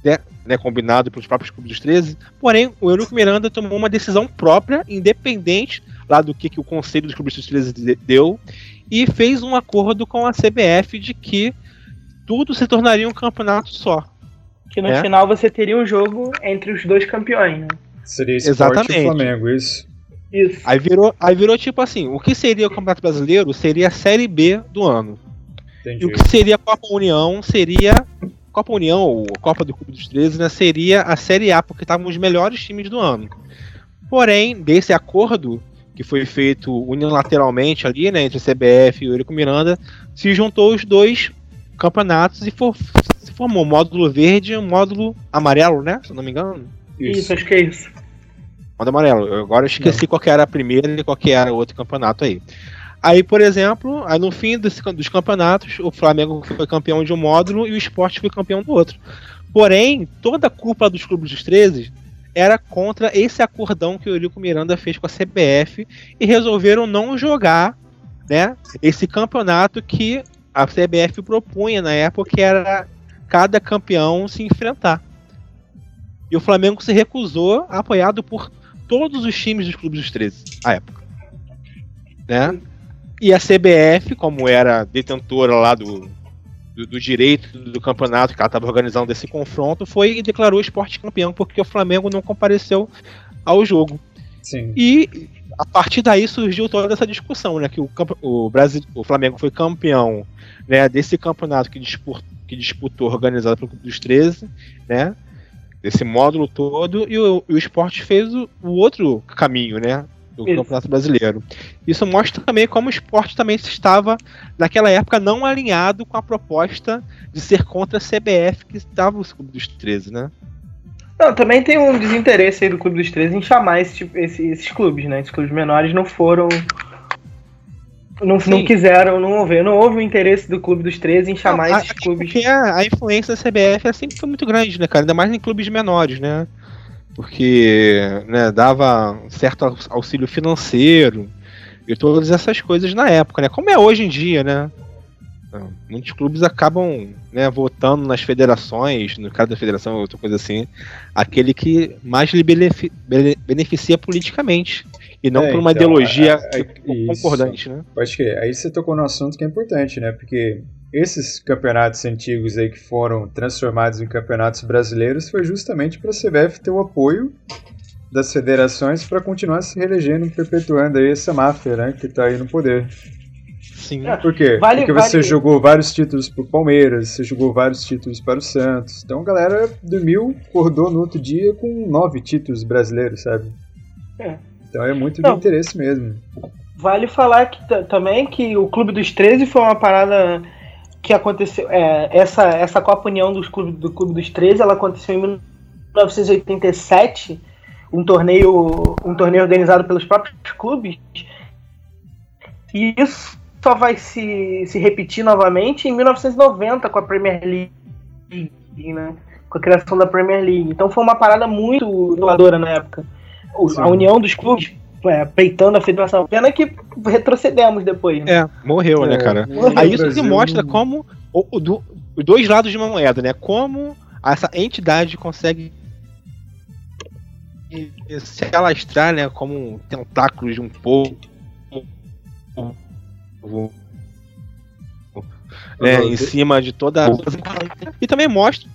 né, né, combinado pelos próprios clubes dos 13. Porém, o Eurico Miranda tomou uma decisão própria, independente lá do que, que o Conselho dos Clubes dos 13 deu, e fez um acordo com a CBF de que tudo se tornaria um campeonato só. Que no né? final você teria um jogo entre os dois campeões, né? Seria Exatamente. e Flamengo, isso. Isso. Aí virou, aí virou tipo assim: o que seria o Campeonato Brasileiro seria a Série B do ano. Entendi. E o que seria a Copa União seria. Copa União, ou Copa do Clube dos 13, né, seria a Série A, porque estavam os melhores times do ano. Porém, desse acordo, que foi feito unilateralmente ali, né, entre a CBF e o Eurico Miranda, se juntou os dois campeonatos e for, se formou o módulo verde e o módulo amarelo, né? Se eu não me engano. Isso, isso acho que é isso. Módulo amarelo. Eu agora esqueci não. qual era a primeira e qual era o outro campeonato aí. Aí, por exemplo, aí no fim desse, dos campeonatos, o Flamengo foi campeão de um módulo e o esporte foi campeão do outro. Porém, toda a culpa dos clubes dos 13 era contra esse acordão que o Eurico Miranda fez com a CBF e resolveram não jogar né, esse campeonato que a CBF propunha na época, que era cada campeão se enfrentar. E o Flamengo se recusou, apoiado por todos os times dos clubes dos 13, à época. Né? E a CBF, como era detentora lá do, do, do direito do campeonato que ela estava organizando esse confronto, foi e declarou o esporte campeão, porque o Flamengo não compareceu ao jogo. Sim. E a partir daí surgiu toda essa discussão, né? Que o, o, Brasil, o Flamengo foi campeão né, desse campeonato que disputou, que disputou organizado pelo Clube dos 13, né? Desse módulo todo, e o, o esporte fez o, o outro caminho, né? Do Isso. Campeonato Brasileiro. Isso mostra também como o esporte também estava, naquela época, não alinhado com a proposta de ser contra a CBF que estava o Clube dos 13, né? Não, também tem um desinteresse aí do Clube dos 13 em chamar esse, tipo, esse, esses clubes, né? Esses clubes menores não foram. Não, não quiseram, não houve. Não houve o interesse do Clube dos 13 em chamar não, esses a, clubes. Porque a, a, influência da CBF sempre foi muito grande, né, cara? Ainda mais em clubes menores, né? Porque né, dava certo auxílio financeiro e todas essas coisas na época, né? Como é hoje em dia, né? Muitos clubes acabam né, votando nas federações, no caso da federação, outra coisa assim, aquele que mais lhe beneficia politicamente e não é, por uma então, ideologia é, é, concordante, né? Acho que aí você tocou num assunto que é importante, né? Porque esses campeonatos antigos aí que foram transformados em campeonatos brasileiros foi justamente para a CBF ter o apoio das federações para continuar se reelegendo e perpetuando aí essa máfia, né, que está aí no poder. Sim. Por quê? Vale, Porque você vale... jogou vários títulos pro Palmeiras, você jogou vários títulos para o Santos. Então a galera dormiu, acordou no outro dia com nove títulos brasileiros, sabe? É. Então é muito Não, interesse mesmo. Vale falar que, também que o Clube dos 13 foi uma parada que aconteceu. É, essa, essa Copa União dos clube, do Clube dos 13 ela aconteceu em 1987, um torneio, um torneio organizado pelos próprios clubes. E isso só vai se, se repetir novamente em 1990 com a Premier League, né? com a criação da Premier League. Então foi uma parada muito inovadora na época. A união dos clubes é, peitando a federação. Pena que retrocedemos depois. Né? É, morreu, né, é, né, cara? Morreu. Aí isso que mostra como o, o, do, os dois lados de uma moeda, né? Como essa entidade consegue se alastrar, né, como tentáculos de um povo né, em cima de toda e também mostra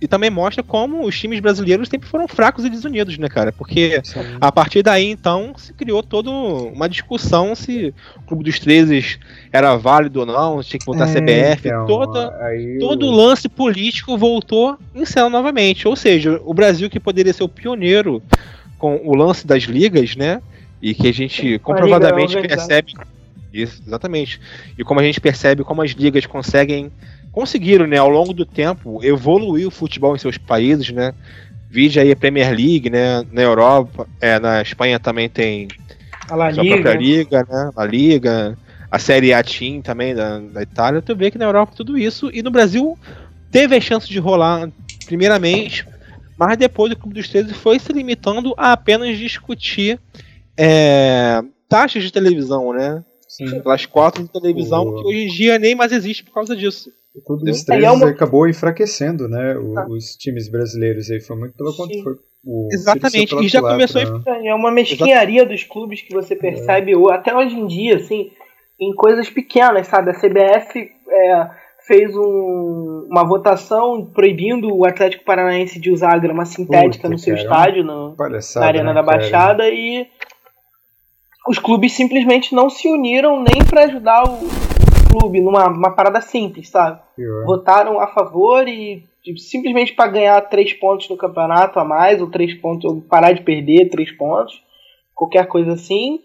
e também mostra como os times brasileiros sempre foram fracos e desunidos, né, cara? Porque Sim. a partir daí, então, se criou toda uma discussão se o Clube dos 13 era válido ou não, se tinha que voltar é, a CBF. Então, toda, todo o lance político voltou em cena novamente. Ou seja, o Brasil, que poderia ser o pioneiro com o lance das ligas, né? E que a gente comprovadamente percebe. Isso, exatamente. E como a gente percebe como as ligas conseguem conseguiram, né, ao longo do tempo, evoluir o futebol em seus países, né? Vide aí a Premier League, né? Na Europa, é, na Espanha também tem a La sua Liga. própria liga, né? A Liga, a Série A Team também da, da Itália. Tu vê que na Europa tudo isso. E no Brasil teve a chance de rolar primeiramente, mas depois o Clube dos 13 foi se limitando a apenas discutir é, taxas de televisão, né? Sim. Pelas cotas de televisão, o... que hoje em dia nem mais existe por causa disso. O Clube dos 13 é uma... acabou enfraquecendo, né? O, ah. Os times brasileiros aí. Foi muito pelo quanto foi. O Exatamente, e já começou né? É uma mesquinharia dos clubes que você percebe é. até hoje em dia, assim, em coisas pequenas, sabe? A CBF é, fez um, uma votação proibindo o Atlético Paranaense de usar a grama sintética Puta, no seu cara, estádio, no, na Arena né, da Baixada, cara. e os clubes simplesmente não se uniram nem para ajudar o clube numa uma parada simples, sabe? Pior. Votaram a favor e simplesmente para ganhar três pontos no campeonato a mais, ou três pontos, ou parar de perder três pontos, qualquer coisa assim.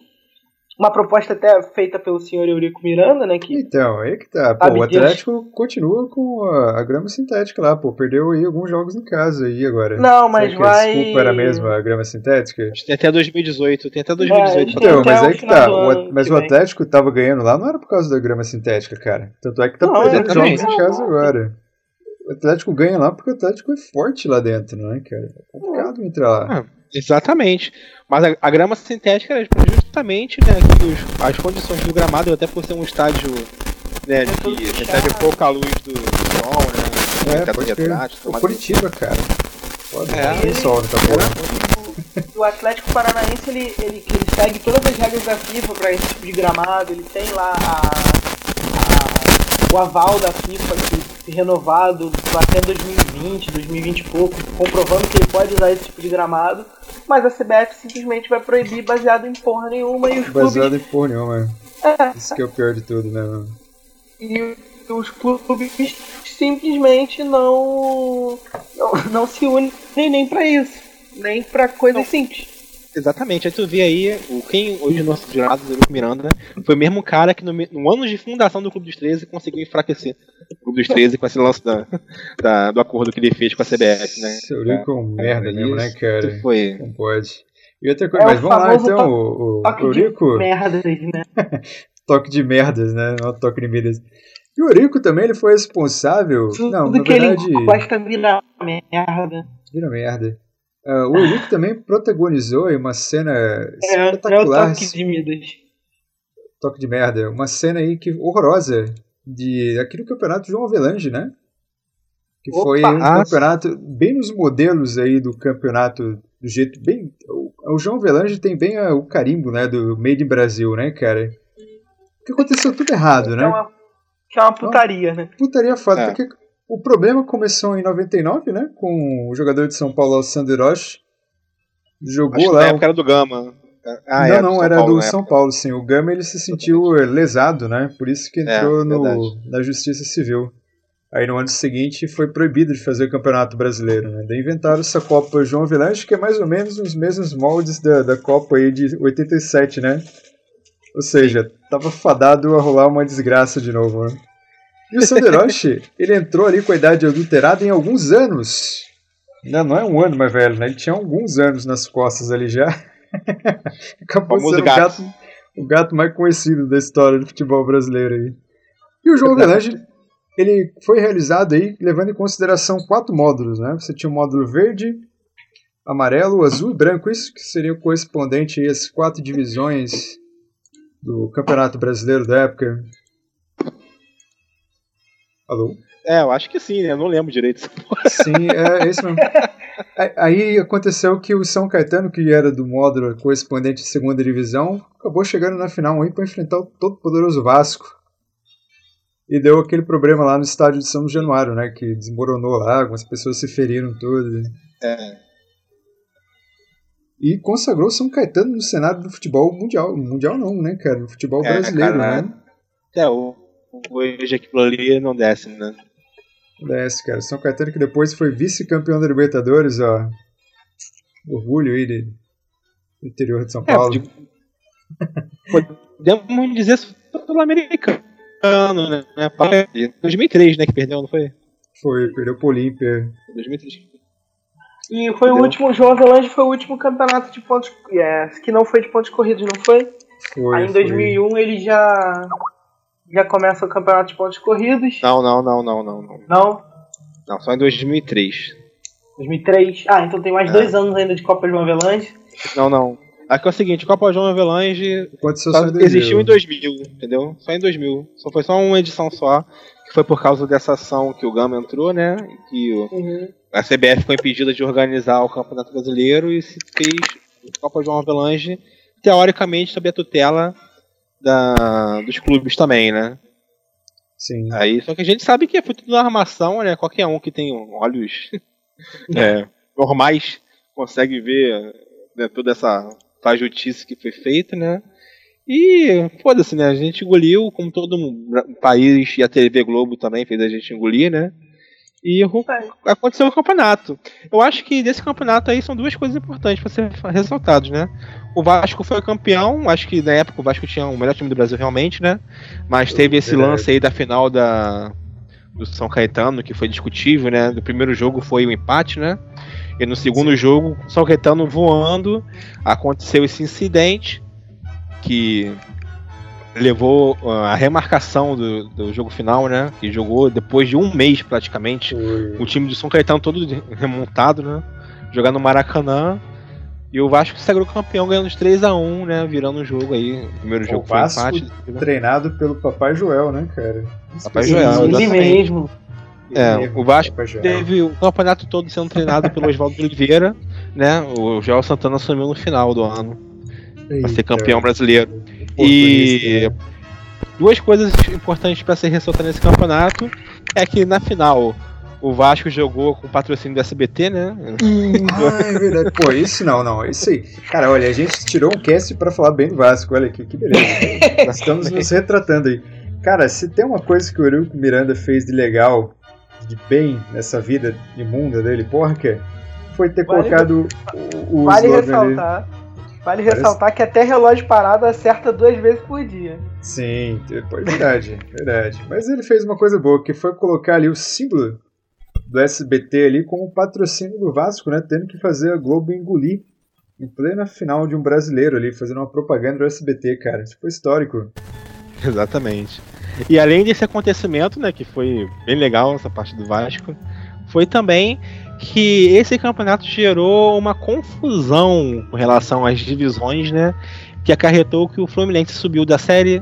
Uma proposta até feita pelo senhor Eurico Miranda, né? Que então, aí que tá. Pô, o Atlético continua com a, a, grama sintética lá, pô. Perdeu aí alguns jogos em casa aí agora. Não, mas Será vai. A desculpa era mesmo a grama sintética? Tem até 2018, tem até 2018. É, então, mas aí que tá. O, mas o Atlético tava ganhando lá não era por causa da grama sintética, cara. Tanto é que tá não, perdendo jogos em casa agora. O Atlético ganha lá porque o Atlético é forte lá dentro, não é, cara? É complicado entrar lá. Ah, exatamente. Mas a, a, grama sintética era justamente né, que os, as condições do gramado, até por ser um estádio né, que recebe pouca luz do, sol, né? É, pode o Curitiba, cara. Pode é, tem sol nessa porra. O Atlético Paranaense ele, ele, ele segue todas as regras da FIFA para esse tipo de gramado, ele tem lá a, a, o aval da FIFA que, renovado até 2020, 2020 e pouco, comprovando que ele pode usar esse tipo de gramado mas a CBF simplesmente vai proibir baseado em porra nenhuma e os baseado clubes... em porra nenhuma. É. Isso que é o pior de tudo, né? E os clubes simplesmente não não, não se unem nem para isso, nem para coisas simples. Exatamente, aí tu vê aí, o, quem hoje no nosso jurado, o Miranda, foi o mesmo cara que no, no, ano de fundação do Clube dos 13 conseguiu enfraquecer o Clube dos 13 com esse lance da, da, do acordo que ele fez com a CBF, né? Seu é, com merda é, mesmo, né, cara? Foi. Não pode. E outra coisa, é mas vamos lá então, o, o, toque Eurico. De merdas, né? toque de merdas, né? Não toque de merdas. E o Eurico também ele foi responsável. Tudo não, na verdade. Ele gosta vira merda. Vira merda. Uh, o Eurico também protagonizou uma cena é, espetacular. É toque de Midas. Toque de merda. Uma cena aí que horrorosa de aqui no campeonato João Avelange, né? Que Opa, foi um ah, campeonato bem nos modelos aí do campeonato do jeito bem o, o João Avelange tem bem a, o carimbo, né, do Made in Brasil, né, cara? Que aconteceu tudo errado, né? É uma, que é uma putaria, né? Putaria foda, é. porque o problema começou em 99, né? Com o jogador de São Paulo, Alessandro Rocha. Jogou Acho lá. Na época era do Gama. Ah, não, não, era Paulo, do São Paulo, sim. O Gama ele se sentiu lesado, né? Por isso que é, entrou é, no, na Justiça Civil. Aí no ano seguinte foi proibido de fazer o Campeonato Brasileiro, né? Daí inventaram essa Copa João Vilange, que é mais ou menos os mesmos moldes da, da Copa aí de 87, né? Ou seja, tava fadado a rolar uma desgraça de novo, né? E o Sanderoshi, ele entrou ali com a idade adulterada em alguns anos. Não, não é um ano mais velho, né? Ele tinha alguns anos nas costas ali já. Acabou sendo o gato. o gato mais conhecido da história do futebol brasileiro aí. E o João Avelange, ele foi realizado aí levando em consideração quatro módulos, né? Você tinha o módulo verde, amarelo, azul e branco, isso que seria o correspondente a essas quatro divisões do Campeonato Brasileiro da época. Alô? É, eu acho que sim, né? Eu não lembro direito. Sim, é esse mesmo. Aí aconteceu que o São Caetano, que era do módulo correspondente à segunda divisão, acabou chegando na final aí para enfrentar o todo poderoso Vasco. E deu aquele problema lá no estádio de São Januário, né? Que desmoronou lá, algumas pessoas se feriram todas. É. E consagrou São Caetano no cenário do futebol mundial. Mundial não, né, cara? No futebol é, brasileiro, cara, né? É, o hoje aquilo ali não desce, né? Desce, cara. São Caetano que depois foi vice-campeão da Libertadores, ó. Orgulho aí de, do interior de São é, Paulo. Podemos dizer sul-americano, né? 2003, né, que perdeu, não foi? Foi, perdeu pro Olímpia. 2003. E foi Entendeu? o último, João Avelange foi o último campeonato de pontos, é, que não foi de pontos corridos, não foi? Foi. Aí em 2001 foi. ele já já começa o campeonato de pontos corridos. Não, não, não, não, não. Não? Não, não só em 2003. 2003? Ah, então tem mais é. dois anos ainda de Copa João Avelange. Não, não. Aqui é o seguinte, Copa João Avelange só existiu em 2000, entendeu? Só em 2000. Só foi só uma edição só, que foi por causa dessa ação que o Gama entrou, né? Que uhum. a CBF foi impedida de organizar o Campeonato Brasileiro e se fez Copa João Avelange, teoricamente sob a tutela da, dos clubes também, né? Sim. Aí, só que a gente sabe que foi tudo armação, né? Qualquer um que tem olhos é, normais consegue ver né, toda essa fajustice que foi feita, né? E foda-se, né? A gente engoliu, como todo país e a TV Globo também fez a gente engolir, né? E aconteceu no campeonato. Eu acho que desse campeonato aí são duas coisas importantes para ser ressaltados, né? O Vasco foi campeão, acho que na época o Vasco tinha o melhor time do Brasil realmente, né? Mas teve esse lance aí da final da do São Caetano que foi discutível, né? Do primeiro jogo foi o empate, né? E no segundo Sim. jogo, São Caetano voando, aconteceu esse incidente que levou uh, a remarcação do, do jogo final, né? Que jogou depois de um mês praticamente. Ui. O time de São Caetano todo remontado, né? Jogar no Maracanã. E o Vasco se sagrou campeão ganhando de 3x1, né? Virando o jogo aí. O primeiro jogo o foi Vasco empate. Treinado pelo Papai Joel, né, cara? Papai Joel, Ele mesmo. É, o Vasco teve o campeonato todo sendo treinado pelo Oswaldo Oliveira, né? O Joel Santana assumiu no final do ano. Pra ser campeão brasileiro. E duas coisas importantes para ser ressaltar nesse campeonato é que na final o Vasco jogou com patrocínio do SBT, né? ah, é verdade. Pô, isso não, não. Isso aí. Cara, olha, a gente tirou um cast para falar bem do Vasco. Olha aqui, que beleza. Nós estamos nos retratando aí. Cara, se tem uma coisa que o Eurico Miranda fez de legal, de bem nessa vida imunda dele, porra, que foi ter vale, colocado o, o vale ressaltar. Ali Vale ressaltar que até relógio parado acerta duas vezes por dia. Sim, verdade, verdade. Mas ele fez uma coisa boa, que foi colocar ali o símbolo do SBT ali como patrocínio do Vasco, né? Tendo que fazer a Globo engolir em plena final de um brasileiro ali, fazendo uma propaganda do SBT, cara. Isso foi histórico. Exatamente. E além desse acontecimento, né, que foi bem legal essa parte do Vasco, foi também que esse campeonato gerou uma confusão com relação às divisões, né? Que acarretou que o Fluminense subiu da Série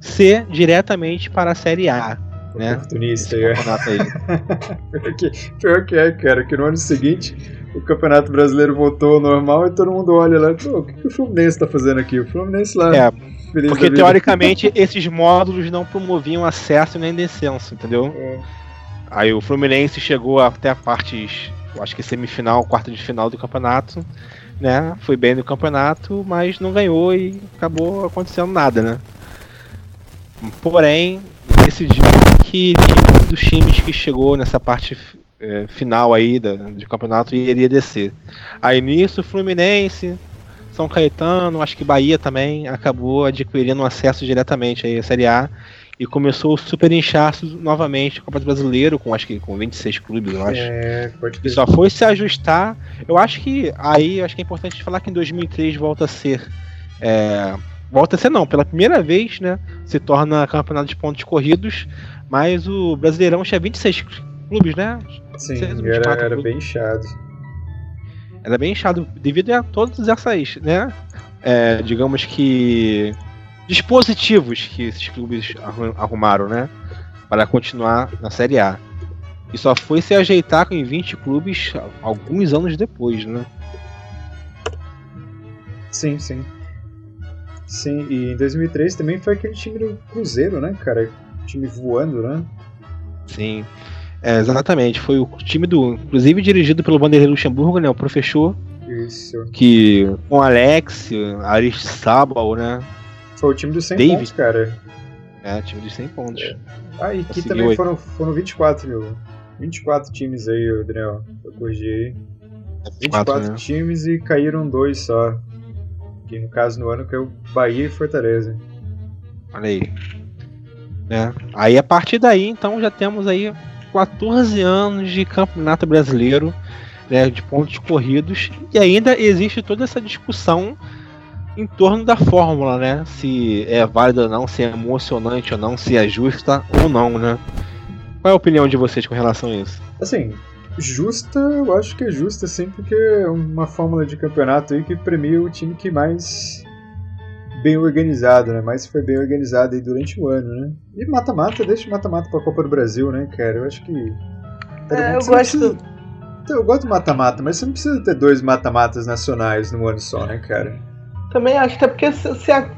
C diretamente para a Série A. Né? Oportunista aí. pior, que, pior que é, cara, que no ano seguinte o Campeonato Brasileiro voltou ao normal e todo mundo olha lá, o que, que o Fluminense está fazendo aqui? O Fluminense lá. É, porque teoricamente esses módulos não promoviam acesso nem descenso, entendeu? É. Aí o Fluminense chegou até a parte, acho que semifinal, quarta de final do campeonato, né? Foi bem no campeonato, mas não ganhou e acabou acontecendo nada, né? Porém, decidiu que um dos times que chegou nessa parte é, final aí da, do campeonato iria descer. Aí nisso, Fluminense, São Caetano, acho que Bahia também acabou adquirindo acesso diretamente aí à Série A e começou o super inchaço novamente, o Copa do Brasileiro, com acho que com 26 clubes, eu acho. É, pode e só foi se ajustar. Eu acho que aí acho que é importante falar que em 2003 volta a ser. É, volta a ser não, pela primeira vez, né? Se torna campeonato de pontos corridos, mas o Brasileirão tinha 26 clubes, né? Sim, 26, era, era clubes. bem inchado. Era bem inchado devido a todas essas, né? É, digamos que dispositivos que esses clubes arrumaram, né? Para continuar na Série A. E só foi se ajeitar em 20 clubes alguns anos depois, né? Sim, sim. Sim, e em 2003 também foi aquele time do Cruzeiro, né, cara? time voando, né? Sim. É, exatamente. Foi o time do. Inclusive dirigido pelo Vanderlei Luxemburgo, né? O professor. Isso. Que com Alex, Aristizábal, né? Foi o time dos 100 David. pontos, cara. É, time dos 100 pontos. É. Ah, e aqui também foram, foram 24, meu. 24 times aí, Adriel. Eu corrigi aí. 24 é né? times e caíram dois só. Que no caso no ano caiu Bahia e Fortaleza. Olha aí. É. Aí a partir daí, então, já temos aí 14 anos de campeonato brasileiro, né, de pontos corridos, e ainda existe toda essa discussão em torno da fórmula, né? Se é válida ou não, se é emocionante ou não, se é justa ou não, né? Qual é a opinião de vocês com relação a isso? Assim, justa, eu acho que é justa, sim, porque é uma fórmula de campeonato aí que premia o time que mais bem organizado, né? Mais foi bem organizado aí durante o ano, né? E mata-mata, deixa mata-mata pra Copa do Brasil, né, cara? Eu acho que. É, eu gosto. Precisa... Eu gosto do mata-mata, mas você não precisa ter dois mata-matas nacionais no ano só, né, cara? Também acho, até porque se, é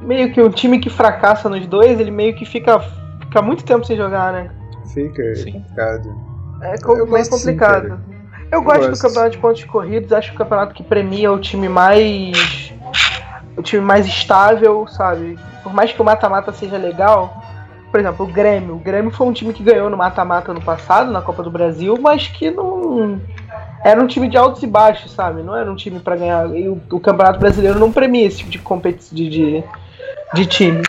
meio que o time que fracassa nos dois, ele meio que fica, fica muito tempo sem jogar, né? Fica, é Sim. complicado. É com, meio complicado. Sim, eu, eu gosto, do campeonato de pontos corridos, acho que o campeonato que premia o time mais. o time mais estável, sabe? Por mais que o mata-mata seja legal, por exemplo, o Grêmio. O Grêmio foi um time que ganhou no mata-mata no passado, na Copa do Brasil, mas que não. Era um time de altos e baixos, sabe? Não era um time para ganhar. E o, o, Campeonato Brasileiro não premia esse tipo de competição de, de, de time.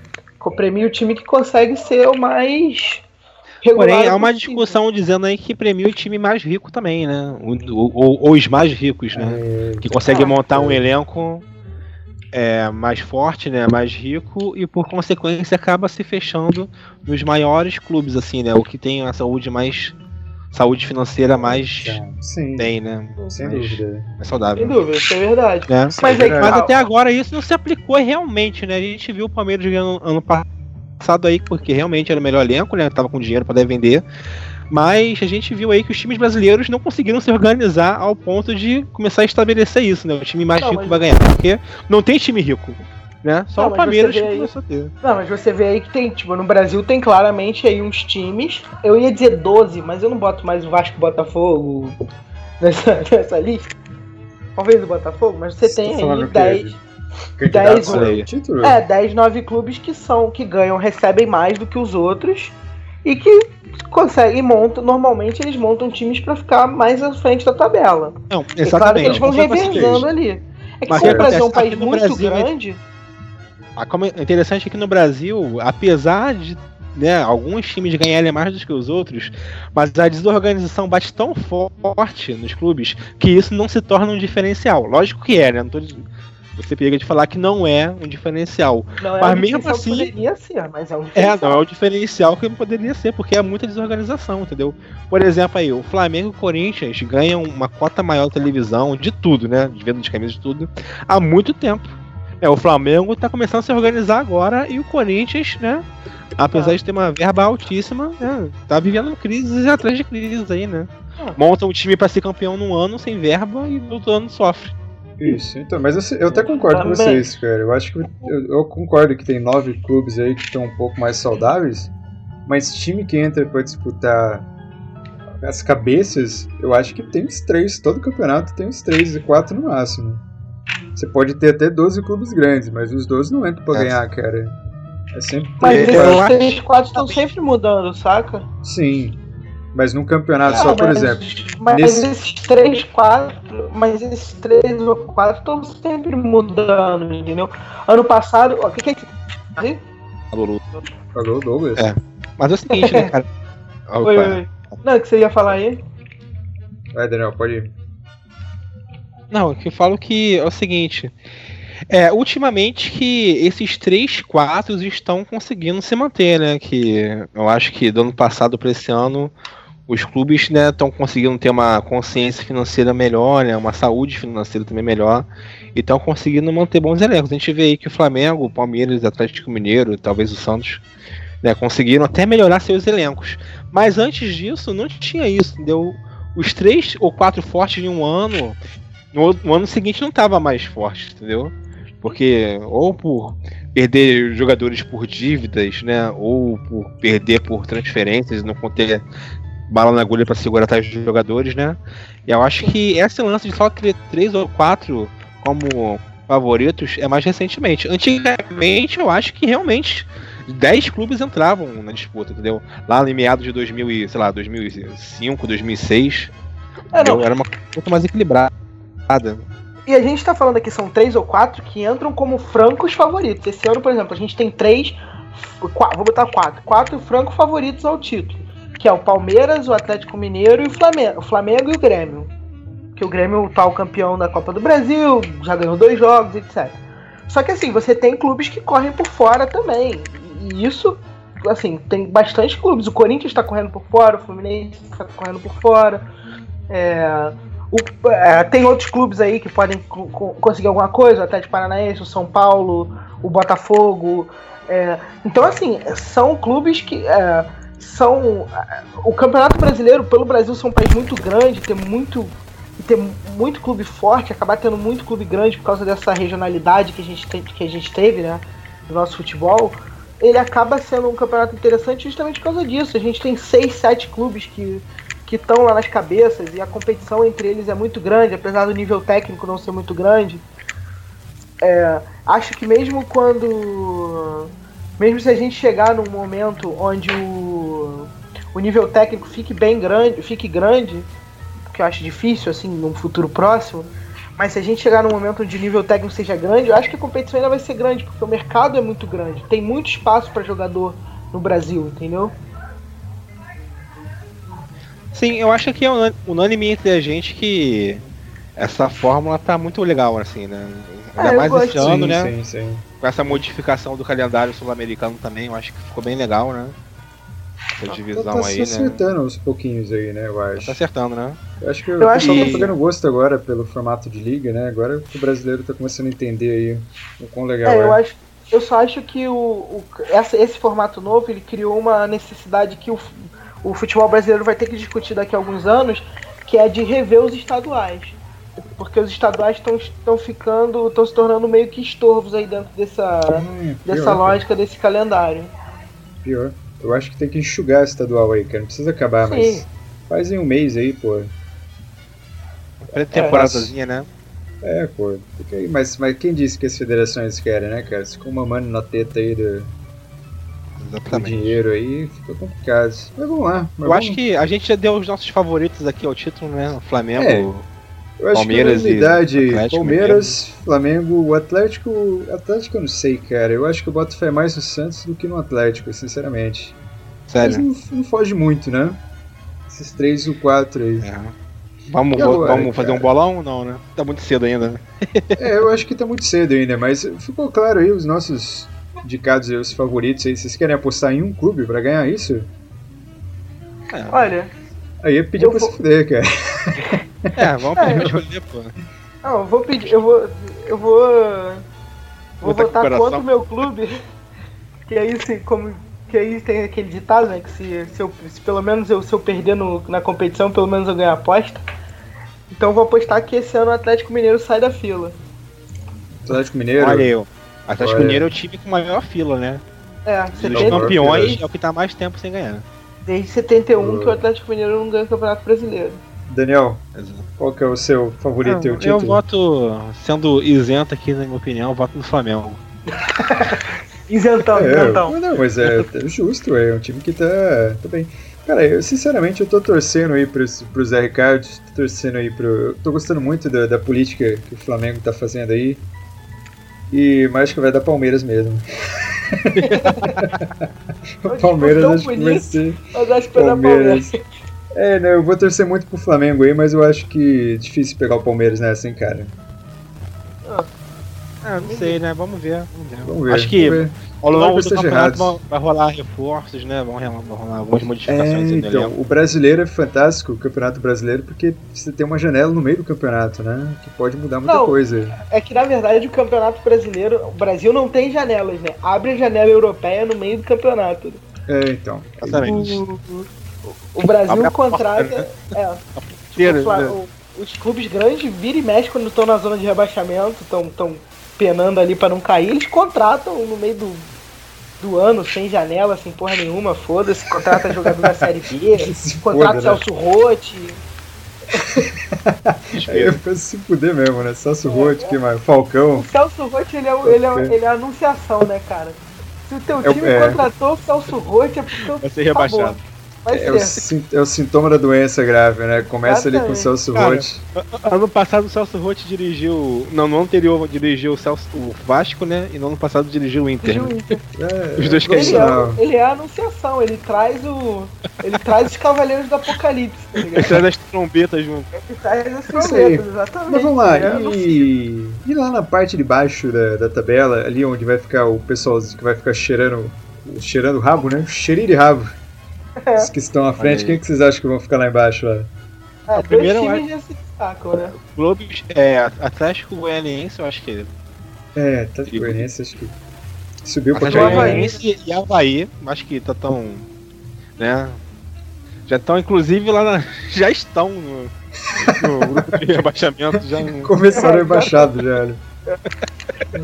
Premia o time que consegue ser o mais. Porém, há uma discussão dizendo aí que premia o time mais rico também, né? Ou, os mais ricos, né? É, que consegue montar um elenco é, mais forte, né, mais rico e por consequência acaba se fechando nos maiores clubes assim, né, o que tem a saúde mais saúde financeira mais Sim. tem, né? Sem mais, dúvida. Mais saudável. Sem dúvida, isso é verdade. Né? Mas, é, mas até agora isso não se aplicou realmente, né? A gente viu o Palmeiras ganhando ano passado aí porque realmente era o melhor elenco, né? Tava com dinheiro para vender. Mas a gente viu aí que os times brasileiros não conseguiram se organizar ao ponto de começar a estabelecer isso, né? O time mais não, rico mas... vai ganhar. Porque não tem time rico. Né? Só não, o Palmeiras que começou a ter. Não, mas você vê aí que tem, tipo, no Brasil tem claramente aí uns times. Eu ia dizer 12, mas eu não boto mais o Vasco e Botafogo nessa, nessa lista. Talvez o Botafogo, mas você, você tem tá aí 10. Que 10, é, 10, 9 clubes que são, que ganham, recebem mais do que os outros e que conseguem montam, normalmente eles montam times para ficar mais à frente da tabela. Não, exatamente. É claro que eles vão revezando ali. É que Mas como o Brasil é um país muito Brasil, grande. É interessante é que no Brasil, apesar de né, alguns times ganharem mais do que os outros, mas a desorganização bate tão forte nos clubes que isso não se torna um diferencial. Lógico que é, né? Não tô, você pega de falar que não é um diferencial. Não é mas um mesmo assim. Poderia ser, mas é um diferencial. É, não é o diferencial que poderia ser, porque é muita desorganização, entendeu? Por exemplo, aí, o Flamengo e o Corinthians ganham uma cota maior de televisão, de tudo, né? De venda de camisas de tudo, há muito tempo. É, o Flamengo tá começando a se organizar agora e o Corinthians, né? Apesar ah. de ter uma verba altíssima, né, tá vivendo crises atrás de crises aí, né? Ah. Monta um time para ser campeão num ano sem verba e no outro ano sofre. Isso, então, mas eu, eu até concordo Também. com vocês, cara. Eu acho que eu, eu, concordo que tem nove clubes aí que estão um pouco mais saudáveis, mas time que entra para disputar as cabeças, eu acho que tem os três, todo campeonato tem os três e quatro no máximo. Você pode ter até 12 clubes grandes, mas os 12 não entram pra é. ganhar, cara. É sempre. Mas esses três, quatro estão sempre mudando, saca? Sim. Mas num campeonato só, por exemplo. Mas nesse... esses três, quatro. Mas esses três ou quatro estão sempre mudando, entendeu? Ano passado. O que, que é isso? Alô, Alô, Douglas. É. Mas é o seguinte, né, cara? oi, oi. Não, o que você ia falar aí? Vai, Daniel, pode ir. Não, eu falo que é o seguinte. É, ultimamente que esses três quatro estão conseguindo se manter, né? Que eu acho que do ano passado para esse ano os clubes estão né, conseguindo ter uma consciência financeira melhor, né, uma saúde financeira também melhor, e estão conseguindo manter bons elencos. A gente vê aí que o Flamengo, o Palmeiras, o Atlético Mineiro, talvez o Santos, né, conseguiram até melhorar seus elencos. Mas antes disso, não tinha isso, entendeu? Os três ou quatro fortes em um ano, no, no ano seguinte não estava mais forte, entendeu? Porque ou por perder jogadores por dívidas, né? Ou por perder por transferências, não ter bala na agulha para segurar tais jogadores, né? E eu acho que esse lance de só ter três ou quatro como favoritos é mais recentemente. Antigamente, eu acho que realmente 10 clubes entravam na disputa, entendeu? Lá em meados de 2000 e, sei lá, 2005, 2006. É, era uma coisa mais equilibrada. E a gente tá falando aqui, são três ou quatro que entram como francos favoritos. Esse ano, por exemplo, a gente tem três, quatro, vou botar quatro, quatro francos favoritos ao título que é o Palmeiras, o Atlético Mineiro e o Flamengo, o Flamengo e o Grêmio. Que o Grêmio tá o campeão da Copa do Brasil, já ganhou dois jogos, etc. Só que assim, você tem clubes que correm por fora também. E isso, assim, tem bastante clubes. O Corinthians está correndo por fora, o Fluminense está correndo por fora. É, o, é, tem outros clubes aí que podem conseguir alguma coisa, o Atlético Paranaense, o São Paulo, o Botafogo. É, então, assim, são clubes que é, são. O Campeonato Brasileiro, pelo Brasil ser um país muito grande, ter muito. ter muito clube forte, acabar tendo muito clube grande por causa dessa regionalidade que a gente, tem, que a gente teve, né? No nosso futebol, ele acaba sendo um campeonato interessante justamente por causa disso. A gente tem seis, sete clubes que que estão lá nas cabeças e a competição entre eles é muito grande, apesar do nível técnico não ser muito grande. É, acho que mesmo quando mesmo se a gente chegar num momento onde o, o nível técnico fique bem grande, fique grande, que eu acho difícil, assim, num futuro próximo, mas se a gente chegar num momento onde o nível técnico seja grande, eu acho que a competição ainda vai ser grande, porque o mercado é muito grande. Tem muito espaço para jogador no Brasil, entendeu? Sim, eu acho que é unânime entre a gente que essa fórmula tá muito legal, assim, né? Ainda Ah, mais gosto. esse ano, sim, né? sim, sim. Com essa modificação do calendário sul-americano também, eu acho que ficou bem legal, né? Essa Tá, divisão tá aí, né? acertando aos pouquinhos aí, né, eu Tá acho. acertando, né? Eu acho que Eu o acho pessoal que- tá pegando gosto agora pelo formato de liga, né? Agora que o brasileiro tá começando a entender aí o quão legal É, é. eu acho. Eu só acho que o, o- essa- esse formato novo ele criou uma necessidade que o, o futebol brasileiro vai ter que discutir daqui a alguns anos, que é de rever os estaduais. Porque os estaduais estão ficando. estão se tornando meio que estorvos aí dentro dessa, Hum, dessa lógica desse calendário. Pior. Eu acho que tem que enxugar estadual aí, cara. Não precisa acabar, Sim. mas faz em um mês aí, pô. Pré-temporadazinha, né? É, pô. Mas, mas quem disse que as federações querem, né, cara? Se ficam mamando na teta aí do, Exatamente. dinheiro aí, fica complicado. Mas vamos lá. Mas Eu acho vamos- que a gente já deu os nossos favoritos aqui ao título, né? O Flamengo. É. Eu acho Palmeiras que e unidade, Atlético Palmeiras, Flamengo, o Atlético. Atlético eu não sei, cara. Eu acho que eu boto fé mais no Santos do que no Atlético, sinceramente. Mas Sério. não, não foge muito, né? Esses três ou quatro aí. É. Vamos, E agora, vamos fazer cara? um bolão? Não, né? Tá muito cedo ainda. né? É, eu acho que tá muito cedo ainda, mas ficou claro aí os nossos indicados aí, os favoritos aí. Vocês querem apostar em um clube pra ganhar isso? É, Olha, Aí é pedir Eu pra vou- se fuder, cara. é vamos É, eu- escolher, pô. não, eu vou pedir. Eu vou. Eu vou. Vou votar contra o meu clube. Que aí se como. Que aí tem aquele ditado, né? Que se, se, eu, se pelo menos eu, se eu perder no, na competição, pelo menos eu ganho a aposta. Então eu vou apostar que esse ano o Atlético Mineiro sai da fila. Atlético Mineiro. Olha eu. Atlético Olha. Mineiro é o time com maior fila, né? É, Dos 70, campeões é o que tá mais tempo sem ganhar. desde 71 que o Atlético Mineiro não ganha o Campeonato Brasileiro. Daniel, qual que é o seu favorito e o eu título? voto, sendo isento aqui na minha opinião, eu voto no Flamengo. Isentão, É, isentão. não, mas é, é justo, é um time que tá, tá bem. Cara, eu sinceramente eu tô torcendo aí pro, pro Zé Ricardo, tô torcendo aí pro. Eu tô gostando muito da, da política que o Flamengo tá fazendo aí. E mas acho que vai dar Palmeiras mesmo. Palmeiras acho que vai ser. Mas acho que vai dar Palmeiras. Palmeiras. É, né, eu vou torcer muito pro Flamengo aí, mas eu acho que é difícil pegar o Palmeiras nessa, hein, cara. Ah, não sei, né? Vamos ver. Vamos ver. Vamos ver. Acho que vamos ver. ao longo do campeonato errado. vai rolar reforços, né? Vão rolar, algumas É, modificações no então, o brasileiro é fantástico, o campeonato brasileiro, porque você tem uma janela no meio do campeonato, né? Que pode mudar muita Não. coisa. É que na verdade o campeonato brasileiro, o Brasil não tem janelas, né? Abre a janela europeia no meio do campeonato. É, então. Exatamente. O, o Brasil Abre a porta, contrata. né? É, Inteira, o Fla- né? o- os clubes grandes vira e mexe quando estão na zona de rebaixamento, estão tão penando ali pra não cair, eles contratam no meio do, do ano, sem janela, sem porra nenhuma, foda-se, contrata jogador da Série B, contrata né? Celso Rotti. Aí eu penso se fuder mesmo, né? Celso Roth, que mais? Falcão. O Celso Rotti, ele é, ele, é, ele é a anunciação, né, cara? Se o teu É time é. contratou o Celso Rotti, é porque Vai ser rebaixado. Vai É o, ser. sin- é o sintoma da doença grave, né? Começa ali com o. Celso Roth. Ano passado o Celso Rotti dirigiu. Não, no ano anterior dirigiu o, Celso, o Vasco, né? E no ano passado dirigiu o Inter. Inter. É, Os dois é Ele é, ele é a anunciação, ele traz o. Ele traz os Cavaleiros do Apocalipse, tá ligado? Ele traz as trombetas junto. Ele traz as trombetas, exatamente. Mas vamos lá, é e, e lá na parte de baixo da, da tabela, ali onde vai ficar o pessoal que vai ficar cheirando, cheirando o rabo, né? Cheirinho de rabo. É. Os que estão à frente, quem que vocês acham que vão ficar lá embaixo? Lá? Dois primeiro eu times já se destacam, né? Globo, é, Atlético Goianiense, eu acho que. É, Atlético Goianiense, acho que subiu pra Atlético Havaí. Goianiense e Havaí, acho que tá tão. né? Já estão, inclusive, lá na. Já estão no, no grupo de rebaixamento. Já no- Começaram embaixado já, né?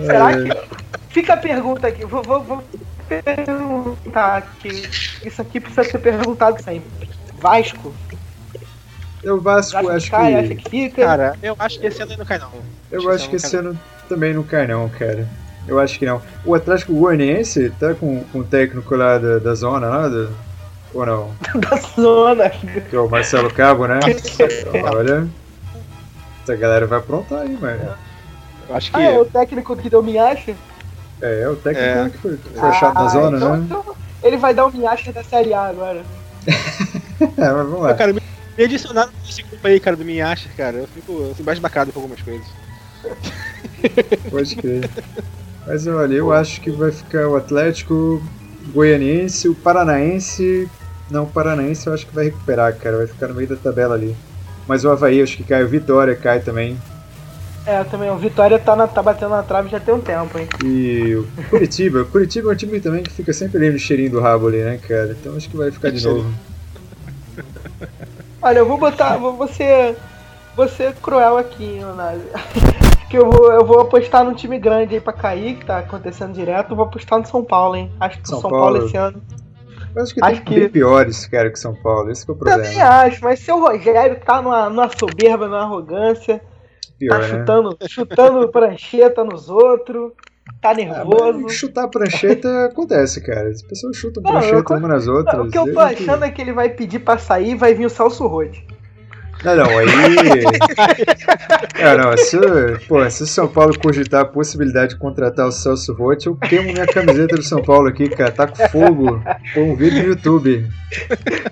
Será É, que. Fica a pergunta aqui, vou, vou, vou perguntar aqui. Isso aqui precisa ser perguntado sempre. Vasco? o Vasco, Acha que acho cai, acha que. que fica? Cara, eu acho que esse ano não cai, não. Eu acho que esse ano também não cai, não, cara. Eu acho que não. O Atlético Goianiense tá com, com o técnico lá da, da zona, lá, do, ou não? da zona. Que é o Marcelo Cabo, né? Olha, essa galera vai aprontar aí, mano. Eu acho que. Ah, é o técnico que deu minhacha? É, é o técnico É. que foi, foi achado Ah, na zona, então- né? então ele vai dar o minhacha da Série A agora. É, mas vamos lá. Cara, me me adicionaram nesse grupo aí, cara, do Minhasher, cara. Eu fico assim, embasbacado com algumas coisas. Pode crer. Mas olha, eu acho que vai ficar o Atlético Goianiense, o Paranaense. Não, o Paranaense eu acho que vai recuperar, cara. Vai ficar no meio da tabela ali. Mas o Havaí acho que cai, o Vitória cai também. É, também, o Vitória tá, na- tá batendo na trave já tem um tempo, hein? E o Curitiba. O Curitiba é um time também que fica sempre ali no cheirinho do rabo ali, né, cara? Então acho que vai ficar de novo. Olha, eu vou botar. Vou, vou ser. Vou ser cruel aqui, Leonardo. que eu vou, eu vou apostar num time grande aí pra cair, que tá acontecendo direto. Eu vou apostar no São Paulo, hein? Acho que São o São Paulo, Paulo. esse ano. Eu acho que Acho tem que- piores, cara, que São Paulo. Esse que é o Também problema. acho, mas seu Rogério tá numa, numa soberba, numa arrogância, Pior, tá né? chutando, chutando prancheta nos outros, tá Ah, nervoso. mas chutar prancheta acontece, cara. As pessoas chutam Não, prancheta eu- uma nas outras. o que eu tô achando é que ele vai pedir pra sair e vai vir o Celso Roth. Não, não, aí. é, não, se, pô, se o São Paulo cogitar a possibilidade de contratar o Celso Roth, eu queimo minha camiseta do São Paulo aqui, cara. Tá com fogo. Põe um vídeo no YouTube.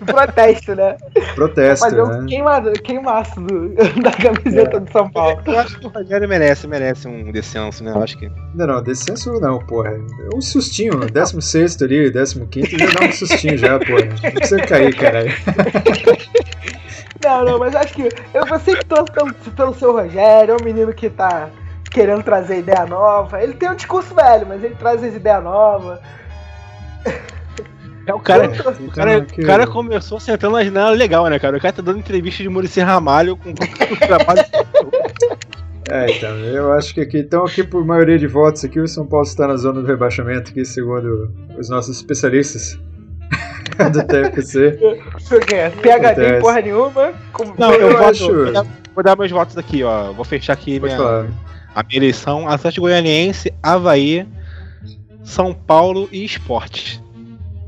Protesto, né? Protesto, Fazer um né? queimado, queimaço do- da camiseta do São Paulo. Eu acho que o Rogério merece, merece um descenso, né? Eu acho que. Não, não, descenso não, porra. É um sustinho. 16 ali, 15 já dá um sustinho já, porra. Não precisa cair, caralho. Não, não, mas acho que eu vou sempre torço pelo, pelo seu Rogério, é um menino que tá querendo trazer ideia nova. Ele tem um discurso velho, mas ele traz as ideias novas. É o cara. O cara, que- o cara começou sentando na janela legal, né, cara? O cara tá dando entrevista de Murici Ramalho com o trabalho. É, então, eu acho que aqui, então aqui por maioria de votos aqui, o São Paulo está na zona do rebaixamento aqui, segundo os nossos especialistas do TFC. PHD Acontece. porra nenhuma. com- Não, eu, Eu voto. acho- Vou dar, meus votos aqui, ó. Vou fechar aqui Pode minha, falar. a minha eleição. Atlético Goianiense, Havaí, São Paulo e Esporte.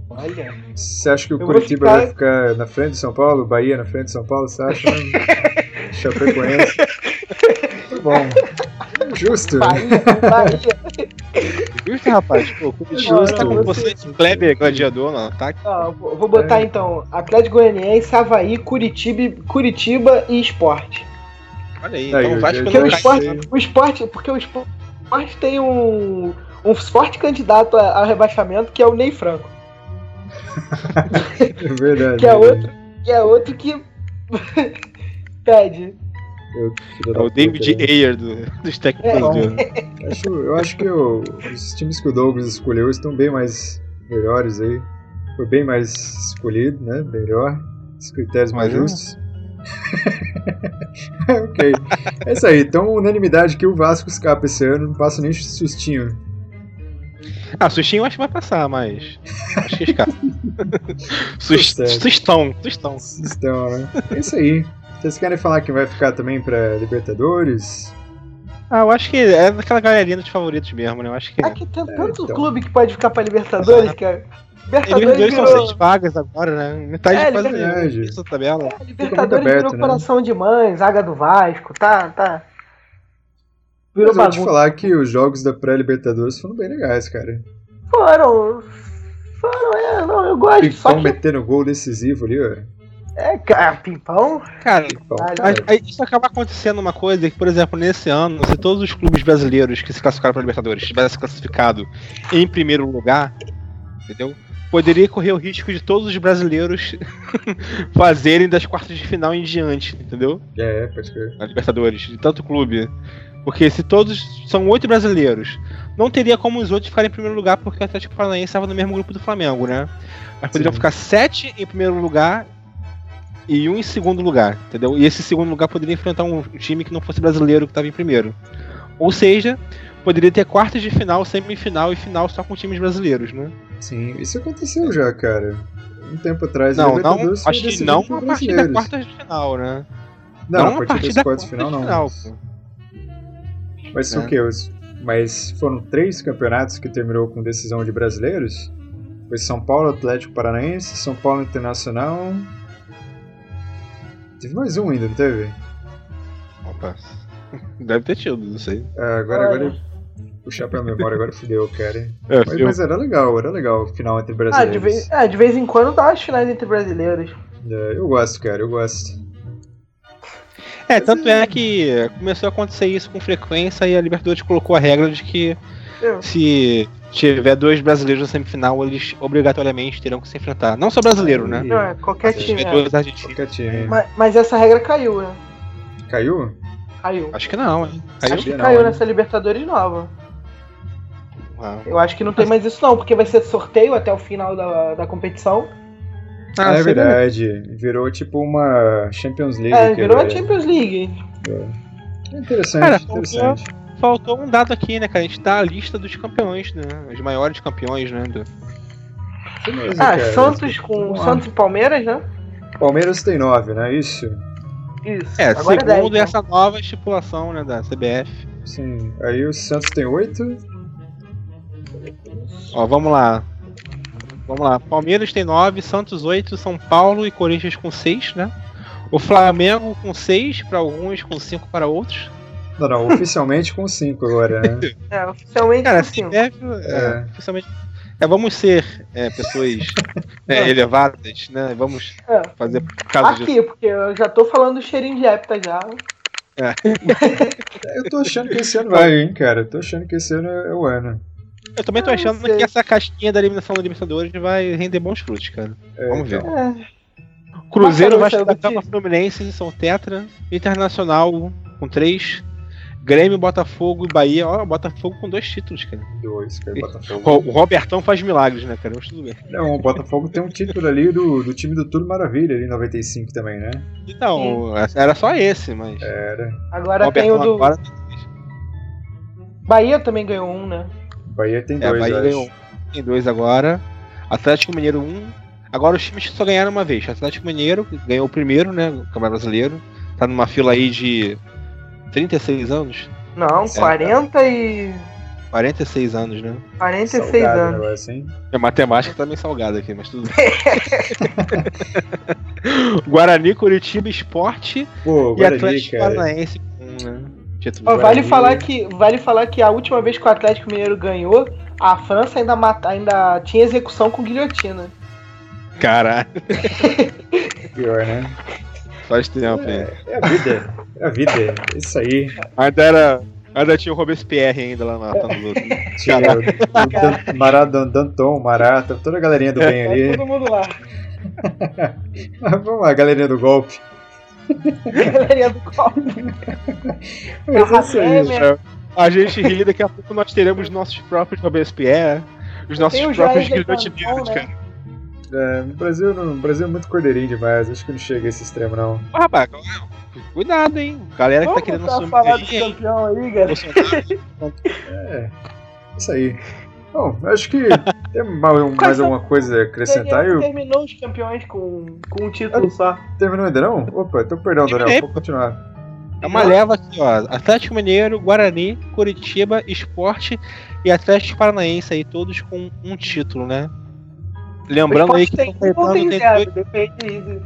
Olha. Você acha que o Curitiba ficar- vai ficar na frente de São Paulo, Bahia na frente de São Paulo, você acha? Chapecoense. Tá bom. Justo. Bahia, Bahia. Justo, rapaz? Pô, Curitiba Justo. tá com você, esse Kleber gladiador, não, tá? Ó, vou vou botar É. então Atlético Goianiense, Havaí, Curitiba, Curitiba e Esporte. Olha aí, Aí, então vai Porque o esporte, o esporte, porque o esporte tem um, um forte candidato a, a rebaixamento que é o Ney Franco, É verdade. que é outro, que é outro que pede. Eu, É o David? Ayer do, dos técnicos É. Acho, eu acho que o- os times que o Douglas escolheu estão bem mais melhores aí. Foi bem mais escolhido, né? Melhor. Os critérios mais é. justos. ok. É isso aí. Então, unanimidade que o Vasco escapa esse ano. Não passa nem sustinho. Ah, sustinho eu acho que vai passar, mas. Acho que escapa. Sustão, sustão. Então, né? É isso aí. Vocês querem falar quem vai ficar também pra Libertadores? Ah, eu acho que é daquela galerinha dos favoritos mesmo, né? Eu acho que. Aqui tem tanto então. clube que pode ficar pra Libertadores, cara. Libertadores Libertadores são virou, seis vagas agora, né? Metade É, quase Libertadores. essa tabela. Libertadores aberto, virou né? coração de mãe, zaga do Vasco, tá, tá. Virou Mas eu vou te falar que os jogos da pré-Libertadores foram bem legais, cara. Foram. Foram, é, não, eu gosto. Só Pimpão que. metendo gol decisivo ali, ó. É, cara, pimpão. Cara, Pimpão, Mas- cara. aí isso acaba acontecendo uma coisa que, por exemplo, nesse ano, se todos os clubes brasileiros que se classificaram para Libertadores tivessem classificado em primeiro lugar, entendeu? Poderia correr o risco de todos os brasileiros fazerem das quartas de final em diante, entendeu? É, pode crer. na Libertadores, de tanto clube. Porque se todos são oito brasileiros, não teria como os outros ficarem em primeiro lugar, porque o Atlético Paranaense estava no mesmo grupo do Flamengo, né? Mas poderiam Sim. ficar sete em primeiro lugar e um em segundo lugar, entendeu? E esse segundo lugar poderia enfrentar um time que não fosse brasileiro que estava em primeiro. Ou seja, poderia ter quartas de final, semifinal e final só com times brasileiros, né? Sim, isso aconteceu já, cara. Um tempo atrás, Não, não, acho que não a partir da brasileiros. quarta de final, né? Não, a partir das quartas de final, não. pô. Mas É. o que? Mas foram três campeonatos que terminou com decisão de brasileiros. Foi São Paulo Atlético Paranaense, São Paulo Internacional. Teve mais um ainda, não teve? Opa. Deve ter tido, não sei. É, agora, agora puxar pra memória, agora fudeu, cara. É, Mas, mas era legal, era legal o final entre Ah, de brasileiros. vez, é, de vez em quando dá as finais entre brasileiros. É, eu gosto, cara, eu gosto. É, tanto é que começou a acontecer isso com frequência e a Libertadores colocou a regra de que É. se tiver dois brasileiros na semifinal, eles obrigatoriamente terão que se enfrentar. Não só brasileiro, né? Não, é, qualquer time. tiver é. Qualquer time. Mas, mas essa regra caiu, né? Caiu? Caiu. Acho que não, hein? Caiu? Acho que não, caiu hein? nessa Libertadores nova. Ah, Eu acho que não tem mais isso não, porque vai ser sorteio até o final da, da competição. Ah, é verdade. Virou tipo uma Champions League. É, virou a é- Champions League. É Interessante, Cara, interessante. Faltou um dado aqui, né, cara? A gente dá a lista dos campeões, né? Os maiores campeões, né? do- Beleza, Ah, cara. Santos com lá. Santos e Palmeiras, né? Palmeiras tem nove, não é isso? Isso. É, Agora segundo é 10, né? essa nova estipulação, né, da CBF. Sim. Aí o Santos tem oito. Ó, vamos lá. Vamos lá. Palmeiras tem 9, Santos 8, São Paulo e Corinthians com 6, né? O Flamengo com 6 para alguns, com 5 para outros. Não, não, oficialmente com cinco agora, né? É, oficialmente Cara, a com cinco. CBF, é, É. oficialmente. É, vamos ser é, pessoas é, elevadas, né? Vamos É. fazer caso disso. Aqui, porque eu já tô falando do cheirinho de hepta já. Eu tô achando que esse ano vai, hein, cara. Eu tô achando que esse ano é o ano. Eu também tô Eu achando que essa casquinha da eliminação da Libertadores vai render bons frutos, cara. É, Vamos ver. É. Cruzeiro, da Thiago, Gama, Fluminense são tetra. Internacional com 3. Grêmio, Botafogo e Bahia. Ó, Botafogo com dois títulos, cara. Dois, cara. Botafogo. O Robertão faz milagres, né, cara? Mas tudo bem. Não, o Botafogo tem um título ali do, do time do Tudo Maravilha, ali em 95 também, né? Então, era só esse, mas. Era. Agora tem o do. agora Bahia também ganhou um, né? Bahia tem É, dois, Bahia acho. ganhou um. Tem dois agora. Atlético Mineiro um. Agora os times só ganharam uma vez. Atlético Mineiro que ganhou o primeiro, né? O Campeonato Brasileiro. Tá numa fila aí de 36 anos. Não, É. 40 e. 46 anos, né? 46 Salgado anos. hein? A matemática tá meio salgada aqui, mas tudo bem. Guarani, Curitiba, Esporte Pô, e Guarani, Atlético. Paranaense com né, vale, falar que, vale falar que a última vez que o Atlético Mineiro ganhou, a França ainda, mata, ainda tinha execução com guilhotina. Caralho, Pior, né? faz tempo, hein? É, é a vida. É a vida. É isso aí. Ainda era. Ainda tinha o Robespierre ainda lá matando o outro. Tinha o, o Dan- Danton, Marata, toda a galerinha do bem Tá ali. todo mundo lá. Vamos lá, galerinha do golpe. Galerinha do copo. Mas é isso aí. Temer. A gente ri, daqui a pouco nós teremos nossos próprios Robespierre, os nossos próprios guilhotineiros, né? cara. É, no, Brasil, no Brasil é muito cordeirinho demais. Acho que não chega a esse extremo, não. Ô, rapaz, cuidado, hein? Galera que tá Vamos querendo assumir falar hein? campeão aí, galera. É, isso aí. Bom, acho que tem mais, mais alguma coisa a acrescentar. Eu, terminou os campeões com, com um título só. terminou ainda não? Opa, então perdão, Daniel, vou continuar. É uma leva aqui, ó. Atlético Mineiro, Guarani, Curitiba, Esporte e Atlético Paranaense aí, todos com um título, né? Lembrando o aí Sport que tem São um Caetano tem tem zero, dois. depende aí. do-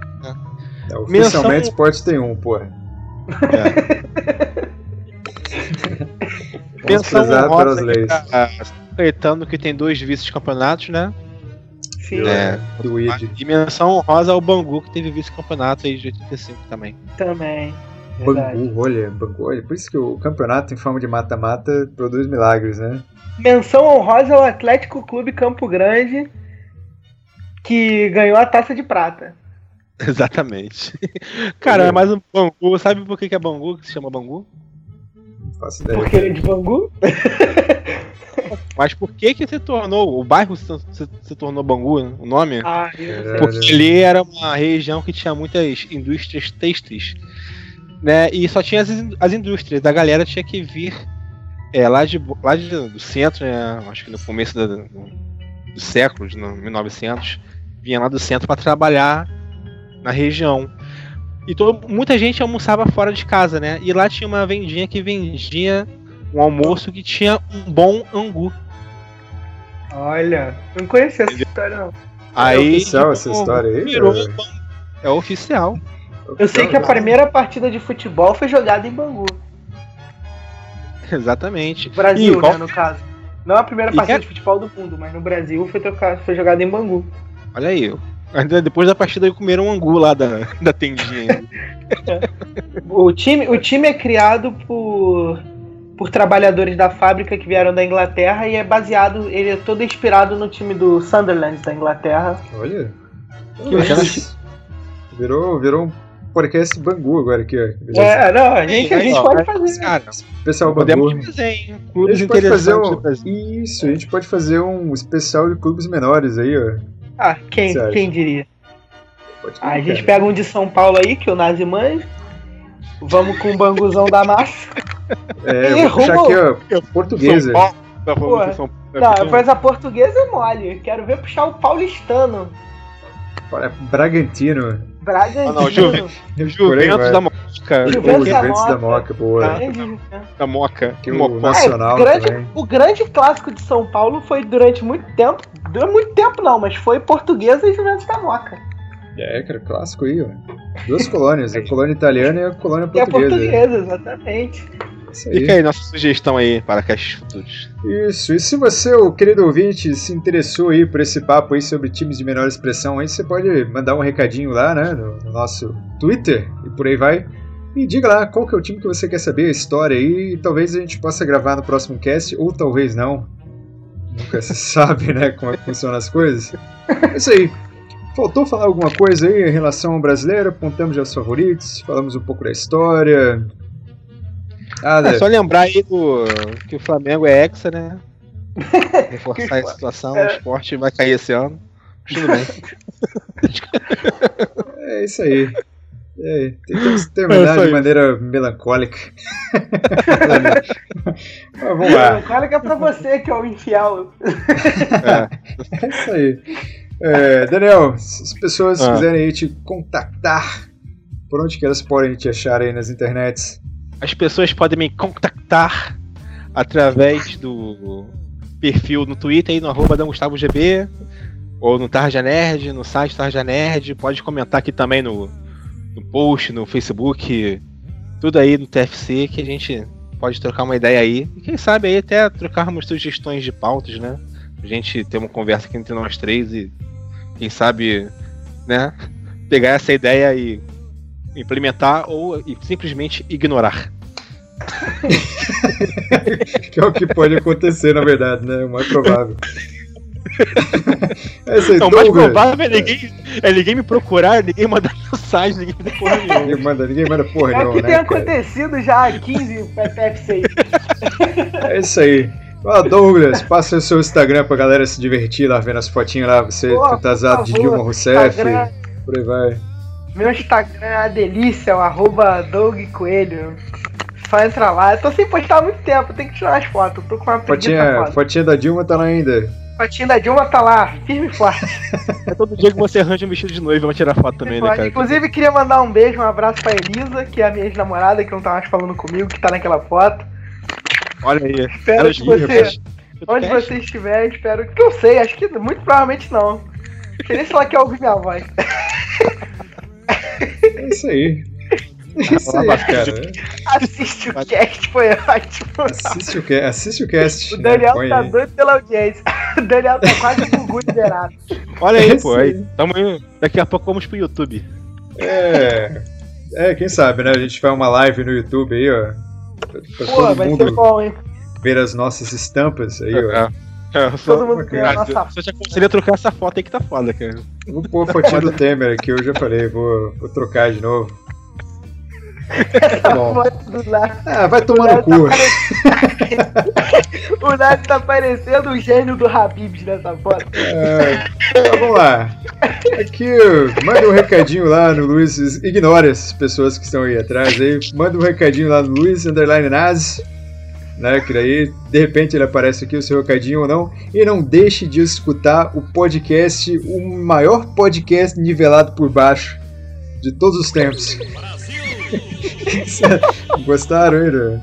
É, oficialmente, esporte tem um, porra. Menção prezar honrosa leis. São Caetano, que tem dois vice-campeonatos, né? Sim, É. Do ID. E menção honrosa ao Bangu, que teve vice-campeonato aí de 85 também. também. Verdade. Bangu, olha, Bangu, olha. Por isso que o campeonato em forma de mata-mata produz milagres, né? Menção honrosa ao Atlético Clube Campo Grande, que ganhou a taça de prata. Exatamente. Cara, é mais um Bangu. Sabe por que que é Bangu, que se chama Bangu? Não faço ideia. Porque ele é de Bangu? Mas por que que se tornou, o bairro se, se- se tornou Bangu, né? o nome? Ah, sei. Porque ali era uma região que tinha muitas indústrias têxteis, né? E só tinha as, as indústrias, a galera tinha que vir é, lá, de, lá de- do centro, né? Acho que no começo da- do, do século, de no- 1900, vinha lá do centro para trabalhar na região. E todo, muita gente almoçava fora de casa, né? E lá tinha uma vendinha que vendia um almoço que tinha um bom angu. Olha, não conhecia essa história não. Aí, é oficial essa história aí? virou, velho? é oficial. Eu sei que a primeira partida de futebol foi jogada em Bangu. Exatamente. Brasil, E né, no caso. Não a primeira E partida que- de futebol do mundo, mas no Brasil foi, tocado, foi jogada em Bangu. Olha aí. Ainda Depois da partida comeram um angu lá da, da tendinha. O time, o time é criado por, por trabalhadores da fábrica que vieram da Inglaterra e é baseado, ele é todo inspirado no time do Sunderland da Inglaterra. Olha. Que bacana. Virou, virou um podcast Bangu agora aqui, ó. É, não, a gente, a gente pode fazer. Cara, Especial podemos Bangu. fazer, hein? A Clubes gente pode fazer um. Isso, a gente pode fazer um especial de clubes menores aí, ó. Ah, quem, quem diria? Pode Ah, a gente cara. pega um de São Paulo aí, que o Nazi manja. Vamos com o banguzão da massa. É, vou puxar aqui, ó. Portuguesa. São Paulo. Tá Porra. São Não, mas a portuguesa é mole. Quero ver puxar o paulistano. Para Bragantino. Bragantino. Ah, não, Juve- Juventus da Moca. Juventus Juventus da Moca. Boa. Grande, né? Da Moca. Que o. Nacional É, grande, também. o grande clássico de São Paulo foi durante muito tempo. Durante muito tempo não, mas foi Portuguesa e Juventus da Moca. É, cara, clássico aí, ó. Duas colônias, a colônia italiana e a colônia E a portuguesa. portuguesa, exatamente. Isso aí. Fica aí nossa sugestão aí para castes futuros. Isso, e se você, o querido ouvinte, se interessou aí por esse papo aí sobre times de menor expressão aí, você pode mandar um recadinho lá, né, no, no nosso Twitter e por aí vai. E diga lá qual que é o time que você quer saber, a história aí, e talvez a gente possa gravar no próximo cast, ou talvez não. Nunca se sabe, né, como é que funcionam as coisas. É isso aí. Faltou falar alguma coisa aí em relação ao brasileiro? Apontamos já os favoritos, falamos um pouco da história. Nada. É só lembrar aí do, que o Flamengo é hexa, né? Reforçar a situação, o esporte vai cair esse ano. Tudo bem. É isso aí. É, tentamos terminar É de maneira melancólica. Mas vamos lá. Que é pra você que é o infiel. É. É isso aí. É, Daniel, se as pessoas Ah. quiserem aí te contactar, por onde que elas podem te achar aí nas internets? As pessoas podem me contactar através do perfil no Twitter aí no arroba DanGustavoGB ou no Tarja Nerd, no site Tarja Nerd. Pode comentar aqui também no, no post, no Facebook, tudo aí no TFC que a gente pode trocar uma ideia aí. E quem sabe aí até trocarmos sugestões de pautas, né? A gente ter uma conversa aqui entre nós três e quem sabe, né? Pegar essa ideia e implementar ou simplesmente ignorar. Que é o que pode acontecer, na verdade, né? O mais provável. É isso aí, Não, o mais provável é ninguém, é ninguém me procurar, ninguém mandar mensagem, ninguém fazer porra nenhuma. Ninguém manda, ninguém manda porra É o nenhuma, que né, tem cara? acontecido já há 15 PFC. É isso aí. Fala, Douglas, passa o seu Instagram pra galera se divertir lá, vendo as fotinhas lá, você Pô, fantasiado de por Dilma Rousseff, Instagram. por aí vai. Meu Instagram é a delícia, o arroba Doug Coelho. Só entra lá. Eu tô sem postar há muito tempo, tem que tirar as fotos. Tô com uma Fotinha, fotinha da Dilma tá lá ainda. Fotinha da Dilma tá lá, firme e forte. É todo dia que você arranja um vestido de noiva, vai tirar foto também, né, cara? Inclusive, queria mandar um beijo, um abraço pra Elisa, que é a minha ex-namorada, que não tá mais falando comigo, que tá naquela foto. Olha aí. Espero Ela que você, faz- onde você estiver, espero que. Não sei, acho que muito provavelmente não. Não sei nem se ela quer ouvir minha voz. É isso aí. É isso aí, cara. Assiste o cast, foi ótimo. Assiste o, ca- assiste o cast. O né? Daniel Põe tá aí. doido pela audiência. O Daniel tá quase com o Gugu liberado. Olha aí, Esse pô. aí. Tamo aí. Daqui a pouco vamos pro YouTube. É. É, quem sabe, né? A gente faz uma live no YouTube aí, ó. Pra, pra Pô, todo vai ser mundo bom, hein? ver as nossas estampas aí, ó. É. É, só, Todo mundo cara, nossa Só te aconselho a trocar essa foto aí que tá foda, cara. Vou pôr a fotinha do Temer aqui, eu já falei, vou, vou trocar de novo. Tá bom. foto do lado. Ah, vai tomar no cu. O Nath tá parecendo o gênio do Habibs nessa foto. É, então, vamos lá. Aqui, manda um recadinho lá no Luiz. Ignore essas pessoas que estão aí atrás aí. Manda um recadinho lá no Luiz Underline Nazi. Né, que daí, de repente, ele aparece aqui, o seu recadinho ou não. E não deixe de escutar o podcast, o maior podcast nivelado por baixo de todos os tempos. Gostaram, hein? né?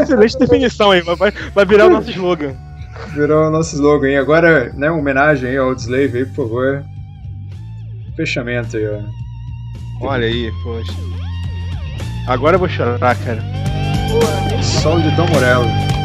excelente definição aí, vai, vai virar o nosso slogan. Virou o nosso slogan. E agora, né, uma homenagem aí ao Slave aí, por favor. Fechamento aí, ó. Olha aí, poxa. Agora eu vou chorar, cara. Sol de Dom Morello.